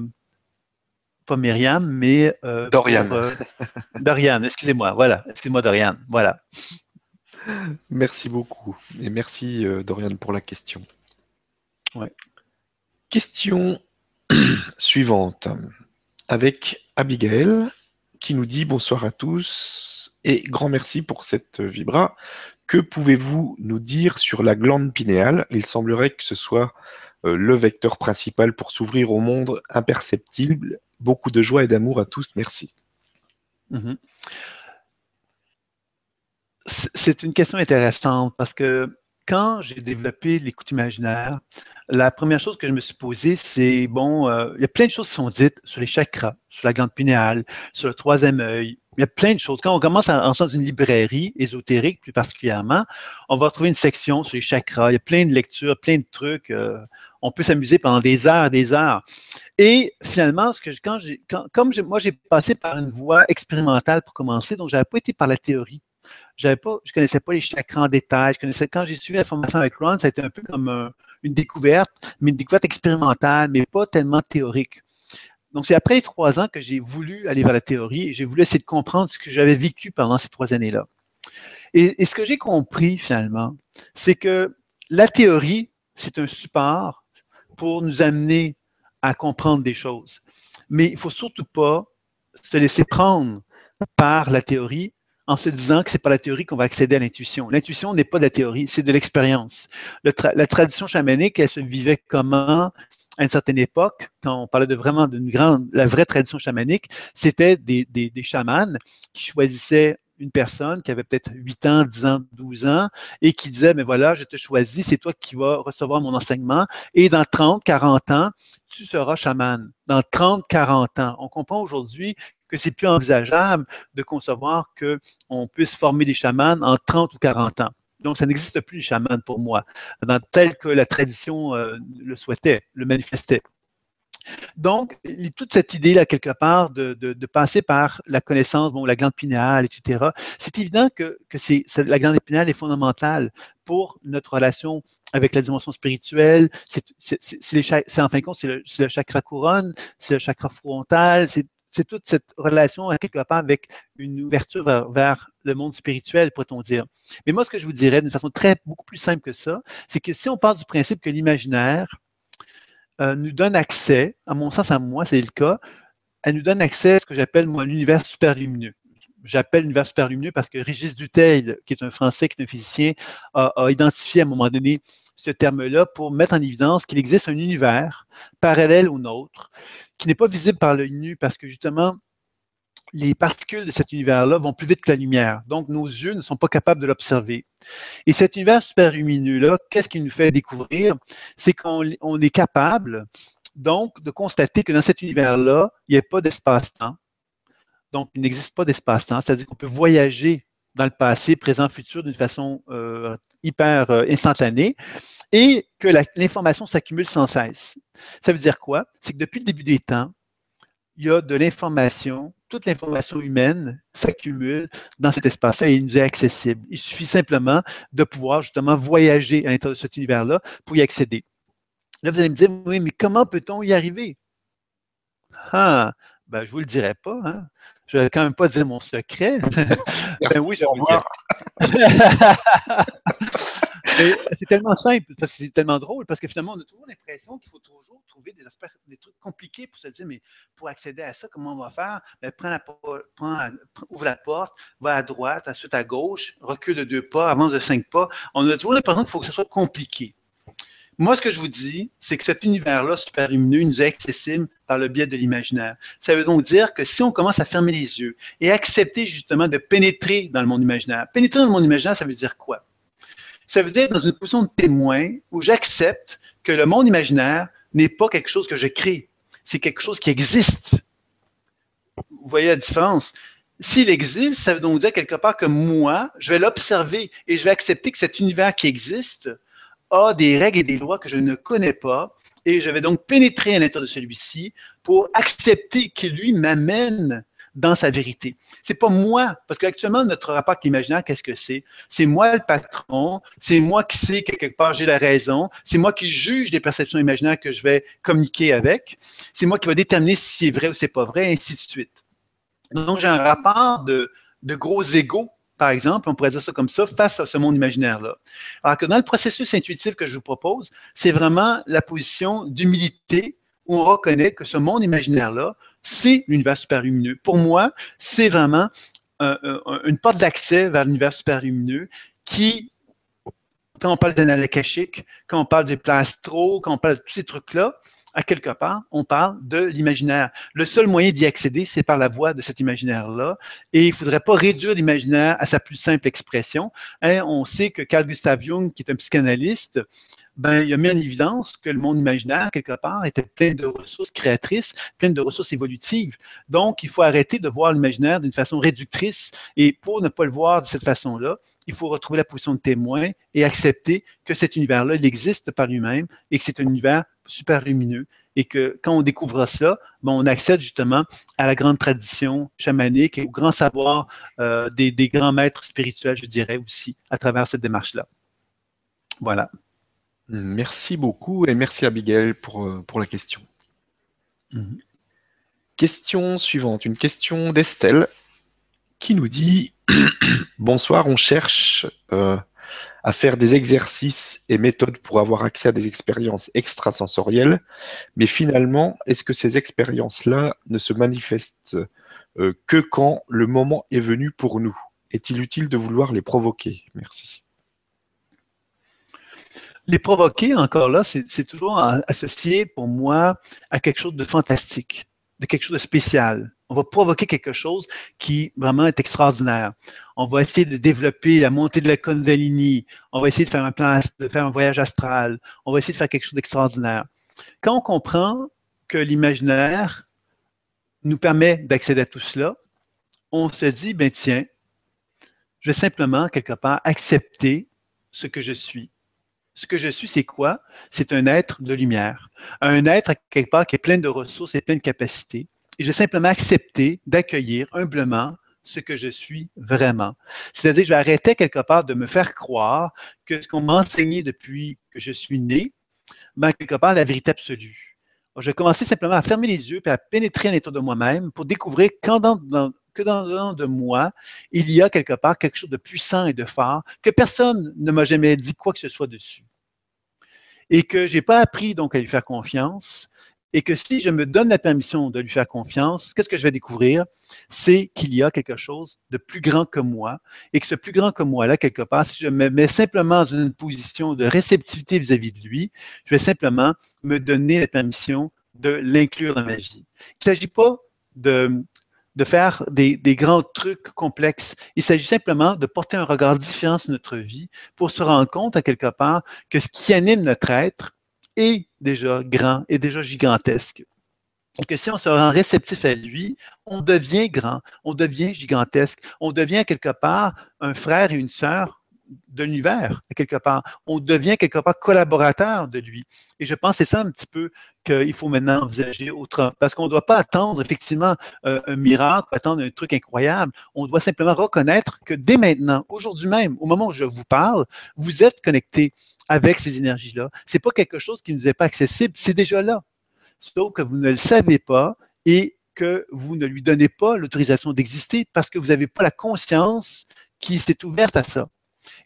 [SPEAKER 2] pas Myriam, mais
[SPEAKER 1] euh, Dorian. Euh,
[SPEAKER 2] Dorian, excusez-moi, voilà, excusez-moi Dorian, voilà.
[SPEAKER 1] Merci beaucoup et merci euh, Dorian pour la question.
[SPEAKER 2] Ouais.
[SPEAKER 1] Question suivante avec Abigail qui nous dit bonsoir à tous et grand merci pour cette vibra. Que pouvez-vous nous dire sur la glande pinéale? Il semblerait que ce soit le vecteur principal pour s'ouvrir au monde imperceptible Beaucoup de joie et d'amour à tous. Merci.
[SPEAKER 2] Mhm. C'est une question intéressante parce que quand j'ai développé l'écoute imaginaire, la première chose que je me suis posée, c'est bon, euh, il y a plein de choses qui sont dites sur les chakras, sur la glande pinéale, sur le troisième œil. Il y a plein de choses. Quand on commence en sens d'une librairie ésotérique, plus particulièrement, on va retrouver une section sur les chakras. Il y a plein de lectures, plein de trucs. Euh, on peut s'amuser pendant des heures, des heures. Et finalement, ce que quand comme moi, j'ai passé par une voie expérimentale pour commencer, donc je n'avais pas été par la théorie. Je ne connaissais pas les chakras en détail. Je connaissais, quand j'ai suivi la formation avec Ron, ça a été un peu comme une découverte, mais une découverte expérimentale, mais pas tellement théorique. Donc, c'est après trois ans que j'ai voulu aller vers la théorie et j'ai voulu essayer de comprendre ce que j'avais vécu pendant ces trois années-là. Et, ce que j'ai compris finalement, c'est que la théorie, c'est un support pour nous amener à comprendre des choses. Mais il ne faut surtout pas se laisser prendre par la théorie en se disant que ce n'est pas la théorie qu'on va accéder à l'intuition. L'intuition n'est pas de la théorie, c'est de l'expérience. la tradition chamanique, elle se vivait comment à une certaine époque, quand on parlait de vraiment d'une grande, la vraie tradition chamanique, c'était des, des, chamans qui choisissaient une personne qui avait peut-être 8 ans, 10 ans, 12 ans et qui disait, mais voilà, je te choisis, c'est toi qui vas recevoir mon enseignement et dans 30, 40 ans, tu seras chaman. Dans 30, 40 ans. On comprend aujourd'hui que c'est plus envisageable de concevoir qu'on puisse former des chamans en 30 ou 40 ans. Donc, ça n'existe plus, les chamans, pour moi, tel que la tradition euh, le souhaitait, le manifestait. Donc, toute cette idée-là, quelque part, de, passer par la connaissance, bon, la glande pinéale, etc., c'est évident que, la glande pinéale est fondamentale pour notre relation avec la dimension spirituelle. C'est en fin de compte, c'est le, le, chakra couronne, c'est le chakra frontal, c'est c'est toute cette relation quelque part avec une ouverture vers, le monde spirituel, pourrait-on dire. Mais moi, ce que je vous dirais d'une façon très beaucoup plus simple que ça, c'est que si on part du principe que l'imaginaire euh, nous donne accès, à mon sens, à moi, c'est le cas, elle nous donne accès à ce que j'appelle moi l'univers superlumineux. J'appelle l'univers superlumineux parce que Régis Duteil, qui est un Français, qui est un physicien, a, identifié à un moment donné ce terme-là pour mettre en évidence qu'il existe un univers parallèle au nôtre qui n'est pas visible par l'œil nu parce que justement, les particules de cet univers-là vont plus vite que la lumière. Donc, nos yeux ne sont pas capables de l'observer. Et cet univers super lumineux-là, qu'est-ce qu'il nous fait découvrir? C'est qu'on est capable, donc, de constater que dans cet univers-là, il n'y a pas d'espace-temps. Donc, il n'existe pas d'espace-temps, c'est-à-dire qu'on peut voyager dans le passé, présent, futur d'une façon euh, hyper euh, instantanée et que l'information s'accumule sans cesse. Ça veut dire quoi? C'est que depuis le début des temps, il y a de l'information, toute l'information humaine s'accumule dans cet espace-là et il nous est accessible. Il suffit simplement de pouvoir justement voyager à l'intérieur de cet univers-là pour y accéder. Là, vous allez me dire, oui, mais comment peut-on y arriver? Ah, ben, je ne vous le dirai pas. Hein? Je ne vais quand même pas dire mon secret. ben oui, je vais vous dire. c'est tellement simple, parce que c'est tellement drôle, parce que finalement, on a toujours l'impression qu'il faut toujours trouver des aspects, des trucs compliqués pour se dire, mais pour accéder à ça, comment on va faire? Ben, prends la, ouvre la porte, va à droite, ensuite à gauche, recule de deux pas, avance de cinq pas. On a toujours l'impression qu'il faut que ce soit compliqué. Moi, ce que je vous dis, c'est que cet univers-là super lumineux nous est accessible par le biais de l'imaginaire. Ça veut donc dire que si on commence à fermer les yeux et accepter justement de pénétrer dans le monde imaginaire, pénétrer dans le monde imaginaire, ça veut dire quoi? Ça veut dire dans une position de témoin où j'accepte que le monde imaginaire n'est pas quelque chose que je crée, c'est quelque chose qui existe. Vous voyez la différence? S'il existe, ça veut donc dire quelque part que moi, je vais l'observer et je vais accepter que cet univers qui existe a des règles et des lois que je ne connais pas, et je vais donc pénétrer à l'intérieur de celui-ci pour accepter qu'il lui m'amène dans sa vérité. C'est pas moi, parce qu'actuellement, notre rapport avec l'imaginaire, qu'est-ce que c'est? C'est moi le patron, c'est moi qui sais que quelque part j'ai la raison, c'est moi qui juge des perceptions imaginaires que je vais communiquer avec, c'est moi qui va déterminer si c'est vrai ou c'est pas vrai, et ainsi de suite. Donc, j'ai un rapport de, de gros égaux par exemple, on pourrait dire ça comme ça, face à ce monde imaginaire-là. Alors que dans le processus intuitif que je vous propose, c'est vraiment la position d'humilité où on reconnaît que ce monde imaginaire-là, c'est l'univers super lumineux. Pour moi, c'est vraiment une porte d'accès vers l'univers super lumineux qui, quand on parle d'analyse quand on parle des plastros, quand on parle de tous ces trucs-là, à quelque part, on parle de l'imaginaire. Le seul moyen d'y accéder, c'est par la voie de cet imaginaire-là. Et il ne faudrait pas réduire l'imaginaire à sa plus simple expression. Hein, on sait que Carl Gustav Jung, qui est un psychanalyste, ben, il a mis en évidence que le monde imaginaire, quelque part, était plein de ressources créatrices, plein de ressources évolutives. Donc, il faut arrêter de voir l'imaginaire d'une façon réductrice. Et pour ne pas le voir de cette façon-là, il faut retrouver la position de témoin et accepter que cet univers-là, il existe par lui-même et que c'est un univers super lumineux et que quand on découvre cela, ben, on accède justement à la grande tradition chamanique et au grand savoir euh, des, grands maîtres spirituels, je dirais aussi, à travers cette démarche-là. Voilà.
[SPEAKER 1] Merci beaucoup et merci Abigail pour, euh, pour la question. Mhm. Question suivante, une question d'Estelle qui nous dit Bonsoir, on cherche euh, à faire des exercices et méthodes pour avoir accès à des expériences extrasensorielles, mais finalement, est-ce que ces expériences-là ne se manifestent euh, que quand le moment est venu pour nous? Est-il utile de vouloir les provoquer? Merci.
[SPEAKER 2] Les provoquer, encore là, c'est toujours associé pour moi à quelque chose de fantastique, de quelque chose de spécial on va provoquer quelque chose qui vraiment est extraordinaire. On va essayer de développer la montée de la Kundalini. On va essayer de faire un voyage astral. On va essayer de faire quelque chose d'extraordinaire. Quand on comprend que l'imaginaire nous permet d'accéder à tout cela, on se dit, ben tiens, je vais simplement, quelque part, accepter ce que je suis. Ce que je suis, c'est quoi? C'est un être de lumière. Un être, quelque part, qui est plein de ressources et plein de capacités et je vais simplement accepter d'accueillir humblement ce que je suis vraiment. C'est-à-dire, je vais arrêter quelque part de me faire croire que ce qu'on m'a enseigné depuis que je suis né, ben, quelque part, la vérité absolue. Je vais commencer simplement à fermer les yeux et à pénétrer à l'intérieur de moi-même pour découvrir que dans de moi, il y a quelque part quelque chose de puissant et de fort que personne ne m'a jamais dit quoi que ce soit dessus. Et que je n'ai pas appris donc à lui faire confiance, et que si je me donne la permission de lui faire confiance, qu'est-ce que je vais découvrir? C'est qu'il y a quelque chose de plus grand que moi et que ce plus grand que moi-là, quelque part, si je me mets simplement dans une position de réceptivité vis-à-vis de lui, je vais simplement me donner la permission de l'inclure dans ma vie. Il ne s'agit pas de, de faire des, des, grands trucs complexes. Il s'agit simplement de porter un regard différent sur notre vie pour se rendre compte, à quelque part, que ce qui anime notre être, est déjà grand, est déjà gigantesque. Que si on se rend réceptif à lui, on devient grand, on devient gigantesque, on devient quelque part un frère et une sœur de l'univers, quelque part. On devient quelque part collaborateur de lui. Et je pense que c'est ça un petit peu qu'il faut maintenant envisager autrement. Parce qu'on ne doit pas attendre effectivement euh, un miracle, attendre un truc incroyable. On doit simplement reconnaître que dès maintenant, aujourd'hui même, au moment où je vous parle, vous êtes connecté avec ces énergies-là. Ce n'est pas quelque chose qui ne nous est pas accessible, c'est déjà là. Sauf que vous ne le savez pas et que vous ne lui donnez pas l'autorisation d'exister parce que vous n'avez pas la conscience qui s'est ouverte à ça.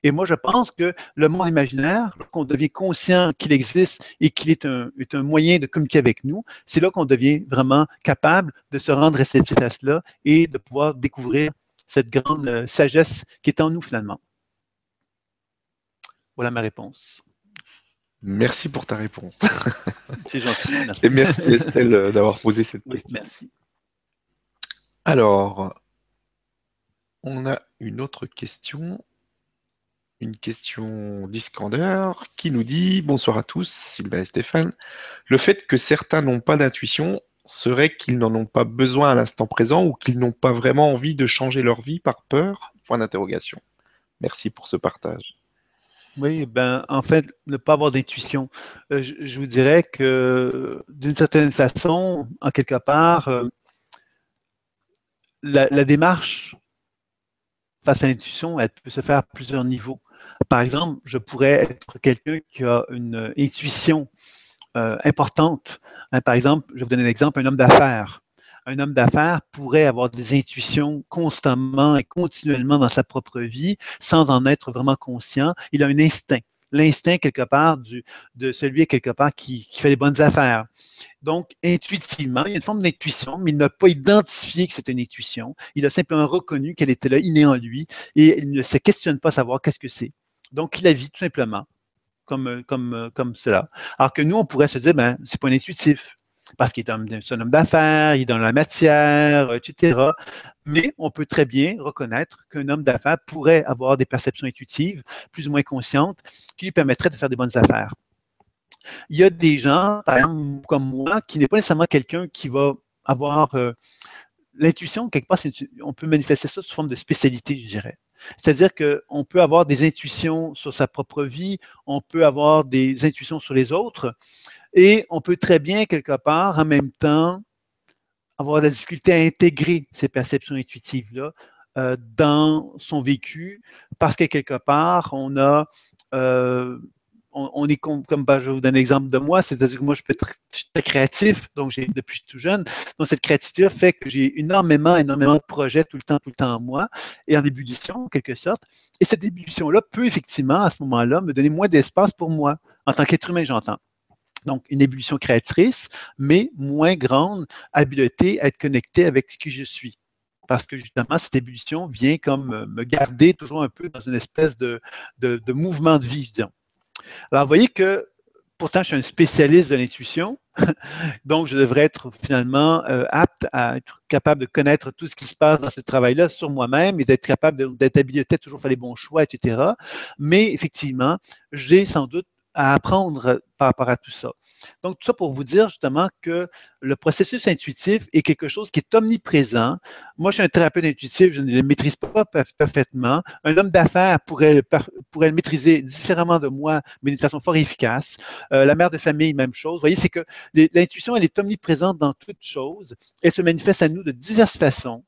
[SPEAKER 2] Et moi, je pense que le monde imaginaire, qu'on devient conscient qu'il existe et qu'il est un, moyen de communiquer avec nous, c'est là qu'on devient vraiment capable de se rendre réceptif à cela et de pouvoir découvrir cette grande euh, sagesse qui est en nous finalement. Voilà ma réponse.
[SPEAKER 1] Merci pour ta réponse.
[SPEAKER 2] C'est gentil.
[SPEAKER 1] Merci. Et merci Estelle d'avoir posé cette question.
[SPEAKER 2] merci.
[SPEAKER 1] Alors, on a une autre question une question d'Iskander qui nous dit Bonsoir à tous, Sylvain et Stéphane. Le fait que certains n'ont pas d'intuition serait qu'ils n'en ont pas besoin à l'instant présent ou qu'ils n'ont pas vraiment envie de changer leur vie par peur? Point d'interrogation. Merci pour ce partage.
[SPEAKER 2] Oui, ben en fait, ne pas avoir d'intuition. Euh, je, vous dirais que d'une certaine façon, en quelque part, euh, la, la démarche face à l'intuition, elle peut se faire à plusieurs niveaux. Par exemple, je pourrais être quelqu'un qui a une intuition euh, importante. Hein, par exemple, je vais vous donner un exemple, un homme d'affaires. Un homme d'affaires pourrait avoir des intuitions constamment et continuellement dans sa propre vie sans en être vraiment conscient. Il a un instinct l'instinct quelque part de celui quelque qui, fait les bonnes affaires. Donc, intuitivement, il y a une forme d'intuition, mais il n'a pas identifié que c'était une intuition. Il a simplement reconnu qu'elle était là, innée en lui, et il ne se questionne pas à savoir qu'est-ce que c'est. Donc, il la vit tout simplement comme, comme, comme cela. Alors que nous, on pourrait se dire, ben, c'est pas intuitif parce qu'il est un, homme d'affaires, il est dans la matière, etc. Mais on peut très bien reconnaître qu'un homme d'affaires pourrait avoir des perceptions intuitives, plus ou moins conscientes, qui lui permettraient de faire des bonnes affaires. Il y a des gens, par exemple, comme moi, qui n'est pas nécessairement quelqu'un qui va avoir euh, l'intuition, quelque part, on peut manifester ça sous forme de spécialité, je dirais. C'est-à-dire qu'on peut avoir des intuitions sur sa propre vie, on peut avoir des intuitions sur les autres, et on peut très bien, quelque part, en même temps, avoir la difficulté à intégrer ces perceptions intuitives-là euh, dans son vécu, parce que quelque part, on a, euh, on, est comme, bah, je vais vous donner un exemple de moi, c'est-à-dire que moi, je peux être très créatif, donc j'ai depuis tout jeune. Donc, cette créativité fait que j'ai énormément, énormément de projets tout le temps, tout le temps en moi, et en ébullition, en quelque sorte. Et cette ébullition-là peut effectivement, à ce moment-là, me donner moins d'espace pour moi, en tant qu'être humain, j'entends. Donc, une ébullition créatrice, mais moins grande habileté à être connecté avec ce que je suis parce que justement, cette ébullition vient comme me garder toujours un peu dans une espèce de, de, mouvement de vie, disons. Alors, vous voyez que pourtant, je suis un spécialiste de l'intuition, donc je devrais être finalement euh, apte à être capable de connaître tout ce qui se passe dans ce travail-là sur moi-même et d'être capable d'être habilité à toujours faire les bons choix, etc. Mais effectivement, j'ai sans doute à apprendre par rapport à tout ça. Donc, tout ça pour vous dire justement que le processus intuitif est quelque chose qui est omniprésent. Moi, je suis un thérapeute intuitif, je ne le maîtrise pas parfaitement. Un homme d'affaires pourrait, le maîtriser différemment de moi, mais d'une façon fort efficace. Euh, la mère de famille, même chose. Vous voyez, c'est que l'intuition, elle est omniprésente dans toutes choses. Elle se manifeste à nous de diverses façons.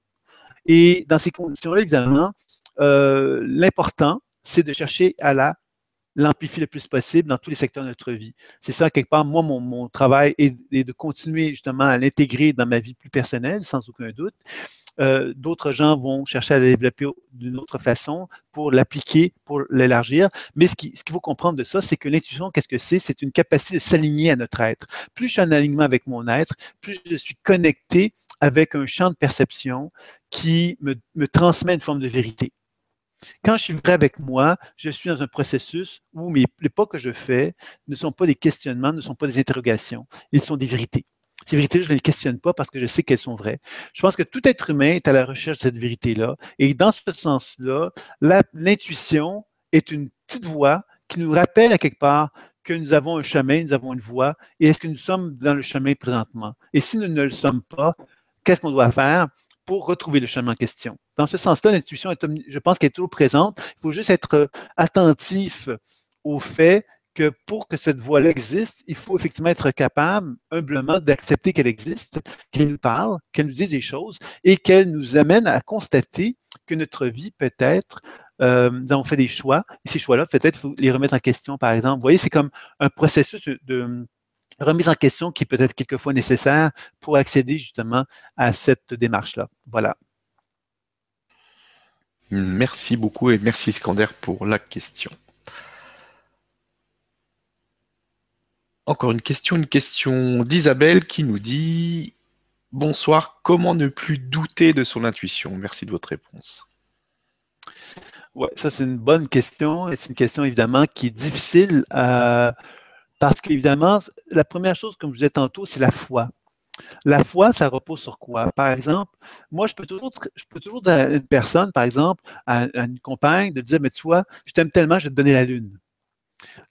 [SPEAKER 2] Et dans ces conditions-là, évidemment, euh, l'important, c'est de chercher à la l'amplifier le plus possible dans tous les secteurs de notre vie. C'est ça, quelque part, moi, mon, travail est, de continuer justement à l'intégrer dans ma vie plus personnelle, sans aucun doute. Euh, d'autres gens vont chercher à le développer d'une autre façon pour l'appliquer, pour l'élargir. Mais ce qu'il ce faut comprendre de ça, c'est que l'intuition, qu'est-ce que c'est? C'est une capacité de s'aligner à notre être. Plus je suis en alignement avec mon être, plus je suis connecté avec un champ de perception qui me, me transmet une forme de vérité. Quand je suis vrai avec moi, je suis dans un processus où mes, les pas que je fais ne sont pas des questionnements, ne sont pas des interrogations, ils sont des vérités. Ces vérités-là, je ne les questionne pas parce que je sais qu'elles sont vraies. Je pense que tout être humain est à la recherche de cette vérité-là. Et dans ce sens-là, l'intuition est une petite voix qui nous rappelle à quelque part que nous avons un chemin, nous avons une voie, et est-ce que nous sommes dans le chemin présentement? Et si nous ne le sommes pas, qu'est-ce qu'on doit faire? Pour retrouver le chemin en question. Dans ce sens-là, l'intuition, je pense qu'elle est toujours présente. Il faut juste être euh, attentif au fait que pour que cette voie-là existe, il faut effectivement être capable, humblement, d'accepter qu'elle existe, qu'elle nous parle, qu'elle nous dise des choses et qu'elle nous amène à constater que notre vie peut être, euh, avons fait des choix, et ces choix-là, peut-être, il faut les remettre en question, par exemple. Vous voyez, c'est comme un processus de, remise en question qui peut être quelquefois nécessaire pour accéder justement à cette démarche-là. Voilà.
[SPEAKER 1] Merci beaucoup et merci Scander pour la question. Encore une question, une question d'Isabelle qui nous dit Bonsoir, comment ne plus douter de son intuition? Merci de votre réponse.
[SPEAKER 2] Ouais, ça c'est une bonne question et c'est une question évidemment qui est difficile à parce qu'évidemment, la première chose, comme je disais tantôt, c'est la foi. La foi, ça repose sur quoi? Par exemple, moi, je peux toujours, je dire à une personne, par exemple, à, une compagne, de dire, mais tu vois, je t'aime tellement, je vais te donner la lune.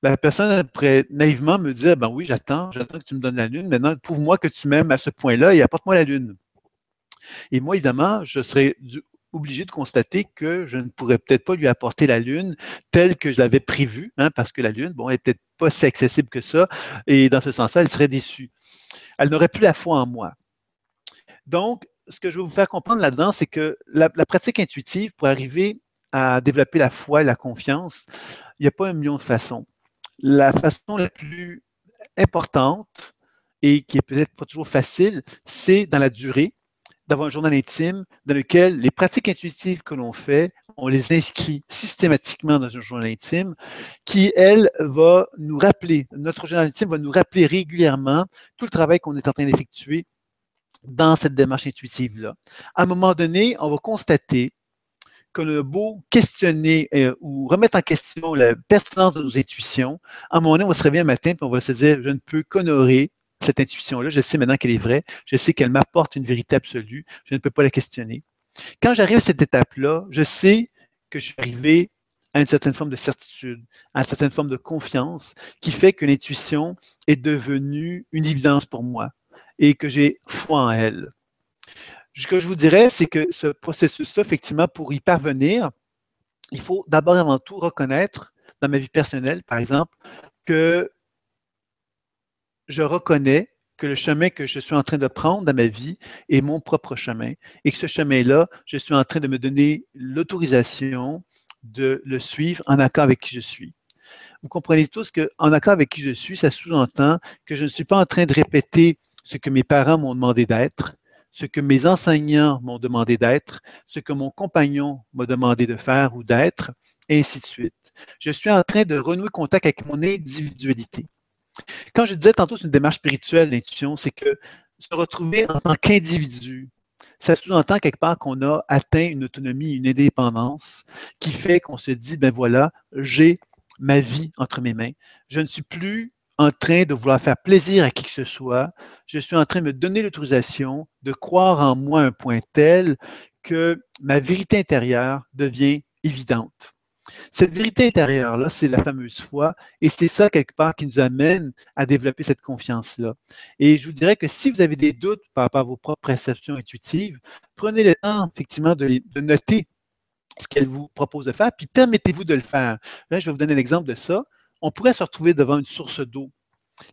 [SPEAKER 2] La personne pourrait naïvement me dire, ben oui, j'attends, j'attends que tu me donnes la lune. Maintenant, prouve-moi que tu m'aimes à ce point-là et apporte-moi la lune. Et moi, évidemment, je serais obligé de constater que je ne pourrais peut-être pas lui apporter la Lune telle que je l'avais prévue, hein, parce que la Lune, bon, n'est peut-être pas si accessible que ça, et dans ce sens-là, elle serait déçue. Elle n'aurait plus la foi en moi. Donc, ce que je veux vous faire comprendre là-dedans, c'est que la, pratique intuitive, pour arriver à développer la foi et la confiance, il n'y a pas un million de façons. La façon la plus importante et qui est peut-être pas toujours facile, c'est dans la durée, d'avoir un journal intime dans lequel les pratiques intuitives que l'on fait, on les inscrit systématiquement dans un journal intime qui, elle, va nous rappeler, notre journal intime va nous rappeler régulièrement tout le travail qu'on est en train d'effectuer dans cette démarche intuitive-là. À un moment donné, on va constater qu'on a beau questionner euh, ou remettre en question la pertinence de nos intuitions, à un moment donné, on va se réveiller un matin et on va se dire, je ne peux qu'honorer cette intuition-là. Je sais maintenant qu'elle est vraie. Je sais qu'elle m'apporte une vérité absolue. Je ne peux pas la questionner. Quand j'arrive à cette étape-là, je sais que je suis arrivé à une certaine forme de certitude, à une certaine forme de confiance qui fait que l'intuition est devenue une évidence pour moi et que j'ai foi en elle. Ce que je vous dirais, c'est que ce processus-là, effectivement, pour y parvenir, il faut d'abord et avant tout reconnaître dans ma vie personnelle, par exemple, que je reconnais que le chemin que je suis en train de prendre dans ma vie est mon propre chemin et que ce chemin-là, je suis en train de me donner l'autorisation de le suivre en accord avec qui je suis. vous comprenez tous qu'en accord avec qui je suis, ça sous-entend que je ne suis pas en train de répéter ce que mes parents m'ont demandé d'être, ce que mes enseignants m'ont demandé d'être, ce que mon compagnon m'a demandé de faire ou d'être, et ainsi de suite. Je suis en train de renouer contact avec mon individualité. Quand je disais tantôt, c'est une démarche spirituelle, l'intuition, c'est que se retrouver en tant qu'individu, ça sous-entend quelque part qu'on a atteint une autonomie, une indépendance qui fait qu'on se dit, ben voilà, j'ai ma vie entre mes mains. Je ne suis plus en train de vouloir faire plaisir à qui que ce soit. Je suis en train de me donner l'autorisation de croire en moi un point tel que ma vérité intérieure devient évidente. Cette vérité intérieure-là, c'est la fameuse foi, et c'est ça, quelque part, qui nous amène à développer cette confiance-là. Et je vous dirais que si vous avez des doutes par rapport à vos propres perceptions intuitives, prenez le temps, effectivement, de, de noter ce qu'elle vous propose de faire, puis permettez-vous de le faire. Là, je vais vous donner l'exemple de ça on pourrait se retrouver devant une source d'eau.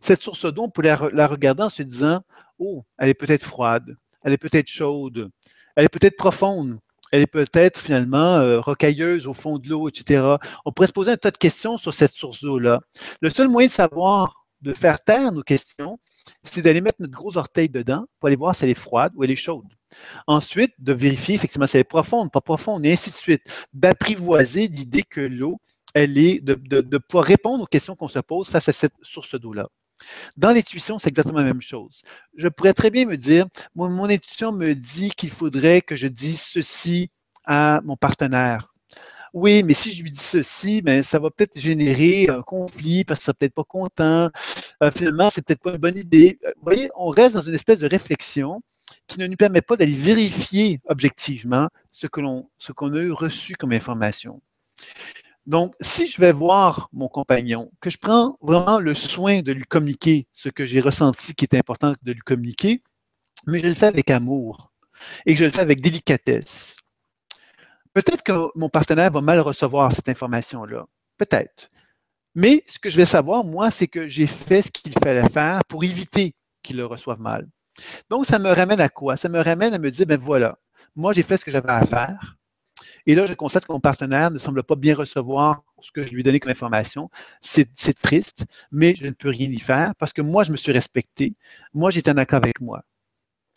[SPEAKER 2] Cette source d'eau, on pourrait la regarder en se disant, oh, elle est peut-être froide, elle est peut-être chaude, elle est peut-être profonde, elle est peut-être finalement euh, rocailleuse au fond de l'eau, etc. On pourrait se poser un tas de questions sur cette source d'eau-là. Le seul moyen de savoir, de faire taire nos questions, c'est d'aller mettre notre gros orteil dedans pour aller voir si elle est froide ou elle est chaude. Ensuite, de vérifier effectivement si elle est profonde, pas profonde, et ainsi de suite. D'apprivoiser l'idée que l'eau elle est de, pouvoir répondre aux questions qu'on se pose face à cette source d'eau-là. Dans l'intuition, c'est exactement la même chose. Je pourrais très bien me dire, mon, intuition me dit qu'il faudrait que je dise ceci à mon partenaire. Oui, mais si je lui dis ceci, ben, ça va peut-être générer un conflit parce qu'il sera peut-être pas content. Euh, finalement, c'est peut-être pas une bonne idée. Euh, vous voyez, on reste dans une espèce de réflexion qui ne nous permet pas d'aller vérifier objectivement ce que l'on, ce qu'on a reçu comme information. Donc, si je vais voir mon compagnon, que je prends vraiment le soin de lui communiquer ce que j'ai ressenti qui est important de lui communiquer, mais je le fais avec amour et que je le fais avec délicatesse. Peut-être que mon partenaire va mal recevoir cette information-là. Peut-être. Mais ce que je vais savoir, moi, c'est que j'ai fait ce qu'il fallait faire pour éviter qu'il le reçoive mal. Donc, ça me ramène à quoi? Ça me ramène à me dire, ben voilà, moi, j'ai fait ce que j'avais à faire. Et là, je constate que mon partenaire ne semble pas bien recevoir ce que je lui ai donné comme information. C'est triste, mais je ne peux rien y faire parce que moi, je me suis respecté. Moi, j'étais en accord avec moi.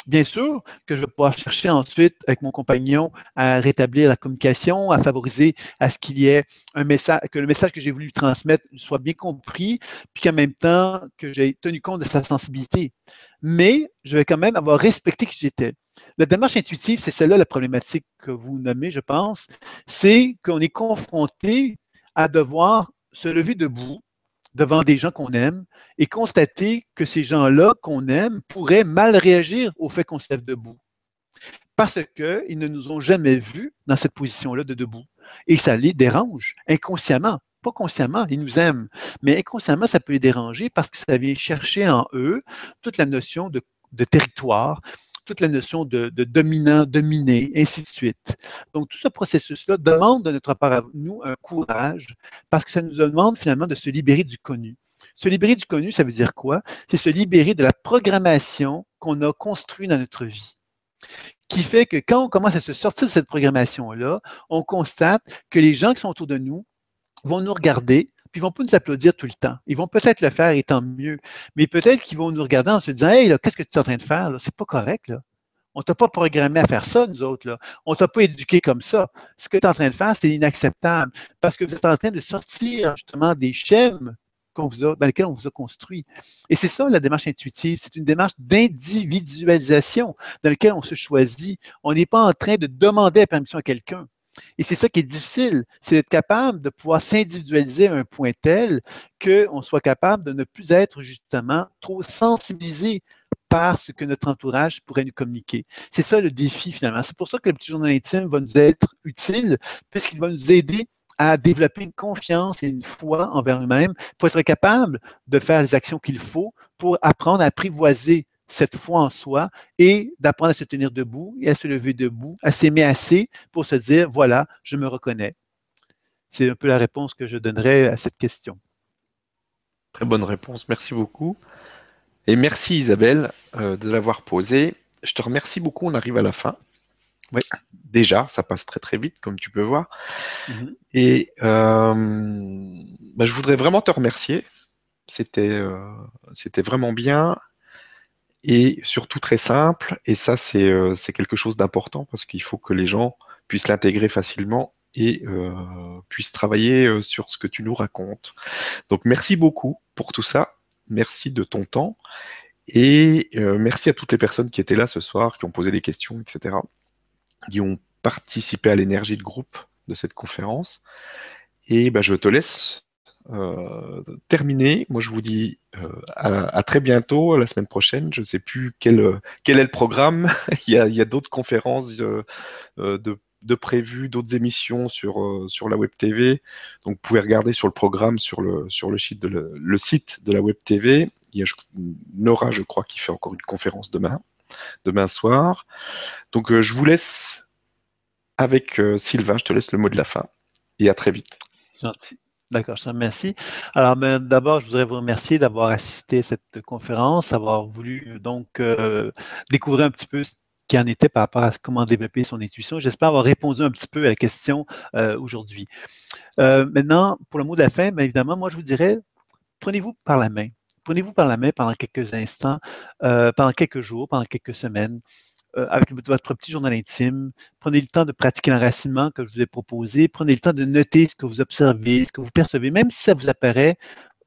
[SPEAKER 2] Bien sûr que je vais pouvoir chercher ensuite avec mon compagnon à rétablir la communication, à favoriser à ce qu'il y ait un message, que le message que j'ai voulu transmettre soit bien compris, puis qu'en même temps que j'ai tenu compte de sa sensibilité. Mais je vais quand même avoir respecté qui j'étais. La démarche intuitive, c'est celle-là la problématique que vous nommez, je pense, c'est qu'on est confronté à devoir se lever debout devant des gens qu'on aime et constater que ces gens-là qu'on aime pourraient mal réagir au fait qu'on se lève debout. Parce qu'ils ne nous ont jamais vus dans cette position-là de debout. Et ça les dérange inconsciemment. Pas consciemment, ils nous aiment, mais inconsciemment, ça peut les déranger parce que ça vient chercher en eux toute la notion de, de territoire, toute la notion de, dominant, dominé, ainsi de suite. Donc, tout ce processus-là demande de notre part à nous un courage parce que ça nous demande finalement de se libérer du connu. Se libérer du connu, ça veut dire quoi? C'est se libérer de la programmation qu'on a construite dans notre vie qui fait que quand on commence à se sortir de cette programmation-là, on constate que les gens qui sont autour de nous vont nous regarder puis ils vont pas nous applaudir tout le temps. Ils vont peut-être le faire et tant mieux. Mais peut-être qu'ils vont nous regarder en se disant Hey, qu'est-ce que tu es en train de faire? C'est pas correct. Là. On t'a pas programmé à faire ça, nous autres. Là. On t'a pas éduqué comme ça. Ce que tu es en train de faire, c'est inacceptable. Parce que vous êtes en train de sortir justement des schèmes vous a, dans lesquels on vous a construit. Et c'est ça la démarche intuitive. C'est une démarche d'individualisation dans laquelle on se choisit. On n'est pas en train de demander la permission à quelqu'un. Et c'est ça qui est difficile, c'est d'être capable de pouvoir s'individualiser à un point tel qu'on soit capable de ne plus être justement trop sensibilisé par ce que notre entourage pourrait nous communiquer. C'est ça le défi finalement. C'est pour ça que le petit journal intime va nous être utile, puisqu'il va nous aider à développer une confiance et une foi envers nous-mêmes pour être capable de faire les actions qu'il faut pour apprendre à apprivoiser cette foi en soi et d'apprendre à se tenir debout et à se lever debout, à s'aimer assez pour se dire, voilà, je me reconnais. C'est un peu la réponse que je donnerais à cette question.
[SPEAKER 1] Très bonne réponse, merci beaucoup. Et merci Isabelle euh, de l'avoir posée. Je te remercie beaucoup, on arrive à la fin. Oui. Déjà, ça passe très très vite, comme tu peux voir. Mhm. Et euh, bah, je voudrais vraiment te remercier. C'était euh, c'était vraiment bien et surtout très simple. Et ça, c'est euh, quelque chose d'important parce qu'il faut que les gens puissent l'intégrer facilement et puissent travailler sur ce que tu nous racontes. Donc merci beaucoup pour tout ça. Merci de ton temps. Et merci à toutes les personnes qui étaient là ce soir, qui ont posé des questions, etc qui ont participé à l'énergie de groupe de cette conférence. Et ben, je te laisse euh, terminer. Moi, je vous dis euh, à, très bientôt, la semaine prochaine. Je ne sais plus quel, quel, est le programme. il y a, d'autres conférences euh, de, de prévues, d'autres émissions sur, sur la Web TV. Donc, vous pouvez regarder sur le programme, sur le, sur le, site, de le, site de la Web TV. Il y a Nora, je crois, qui fait encore une conférence demain demain soir. Donc euh, je vous laisse avec euh, Sylvain, je te laisse le mot de la fin et à très vite.
[SPEAKER 2] Gentil. D'accord, je te remercie. Alors, d'abord, je voudrais vous remercier d'avoir assisté à cette conférence, d'avoir voulu euh, donc découvrir un petit peu ce qui en était par rapport à comment développer son intuition. J'espère avoir répondu un petit peu à la question aujourd'hui. maintenant, pour le mot de la fin, bien évidemment, moi, je vous dirais, prenez-vous par la main prenez-vous par la main pendant quelques instants, euh, pendant quelques jours, pendant quelques semaines, euh, avec votre petit journal intime. Prenez le temps de pratiquer l'enracinement que je vous ai proposé. Prenez le temps de noter ce que vous observez, ce que vous percevez, même si ça vous apparaît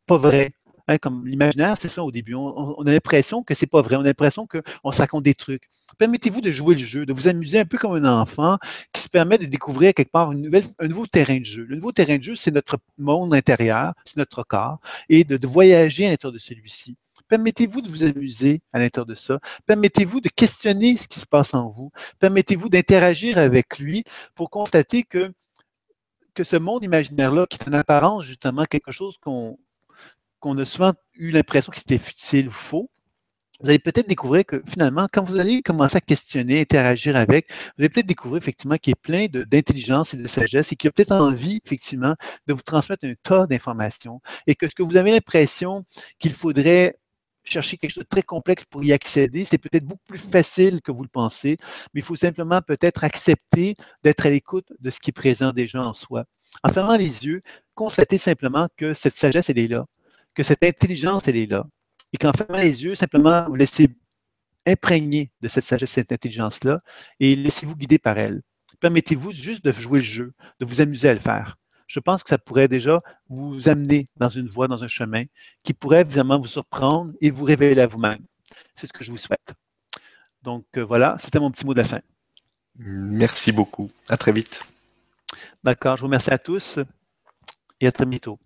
[SPEAKER 2] pas vrai, Hein, comme l'imaginaire, c'est ça au début. On, a l'impression que c'est pas vrai. On a l'impression qu'on se raconte des trucs. Permettez-vous de jouer le jeu, de vous amuser un peu comme un enfant qui se permet de découvrir quelque part un nouveau terrain de jeu. Le nouveau terrain de jeu, c'est notre monde intérieur, c'est notre corps, et de, voyager à l'intérieur de celui-ci. Permettez-vous de vous amuser à l'intérieur de ça. Permettez-vous de questionner ce qui se passe en vous. Permettez-vous d'interagir avec lui pour constater que, que ce monde imaginaire-là, qui est en apparence justement quelque chose qu'on qu'on a souvent eu l'impression que c'était futile ou faux, vous allez peut-être découvrir que finalement, quand vous allez commencer à questionner, interagir avec, vous allez peut-être découvrir effectivement qu'il est plein d'intelligence et de sagesse et qu'il a peut-être envie effectivement de vous transmettre un tas d'informations et que ce que vous avez l'impression qu'il faudrait chercher quelque chose de très complexe pour y accéder, c'est peut-être beaucoup plus facile que vous le pensez, mais il faut simplement peut-être accepter d'être à l'écoute de ce qui est présent déjà en soi. En fermant les yeux, constatez simplement que cette sagesse, elle est là que cette intelligence, elle est là. Et qu'en fermant les yeux, simplement vous laissez imprégner de cette sagesse, cette intelligence-là, et laissez-vous guider par elle. Permettez-vous juste de jouer le jeu, de vous amuser à le faire. Je pense que ça pourrait déjà vous amener dans une voie, dans un chemin qui pourrait évidemment vous surprendre et vous révéler à vous-même. C'est ce que je vous souhaite. Donc euh, voilà, c'était mon petit mot de la fin.
[SPEAKER 1] Merci beaucoup. À très vite.
[SPEAKER 2] D'accord, je vous remercie à tous et à très bientôt.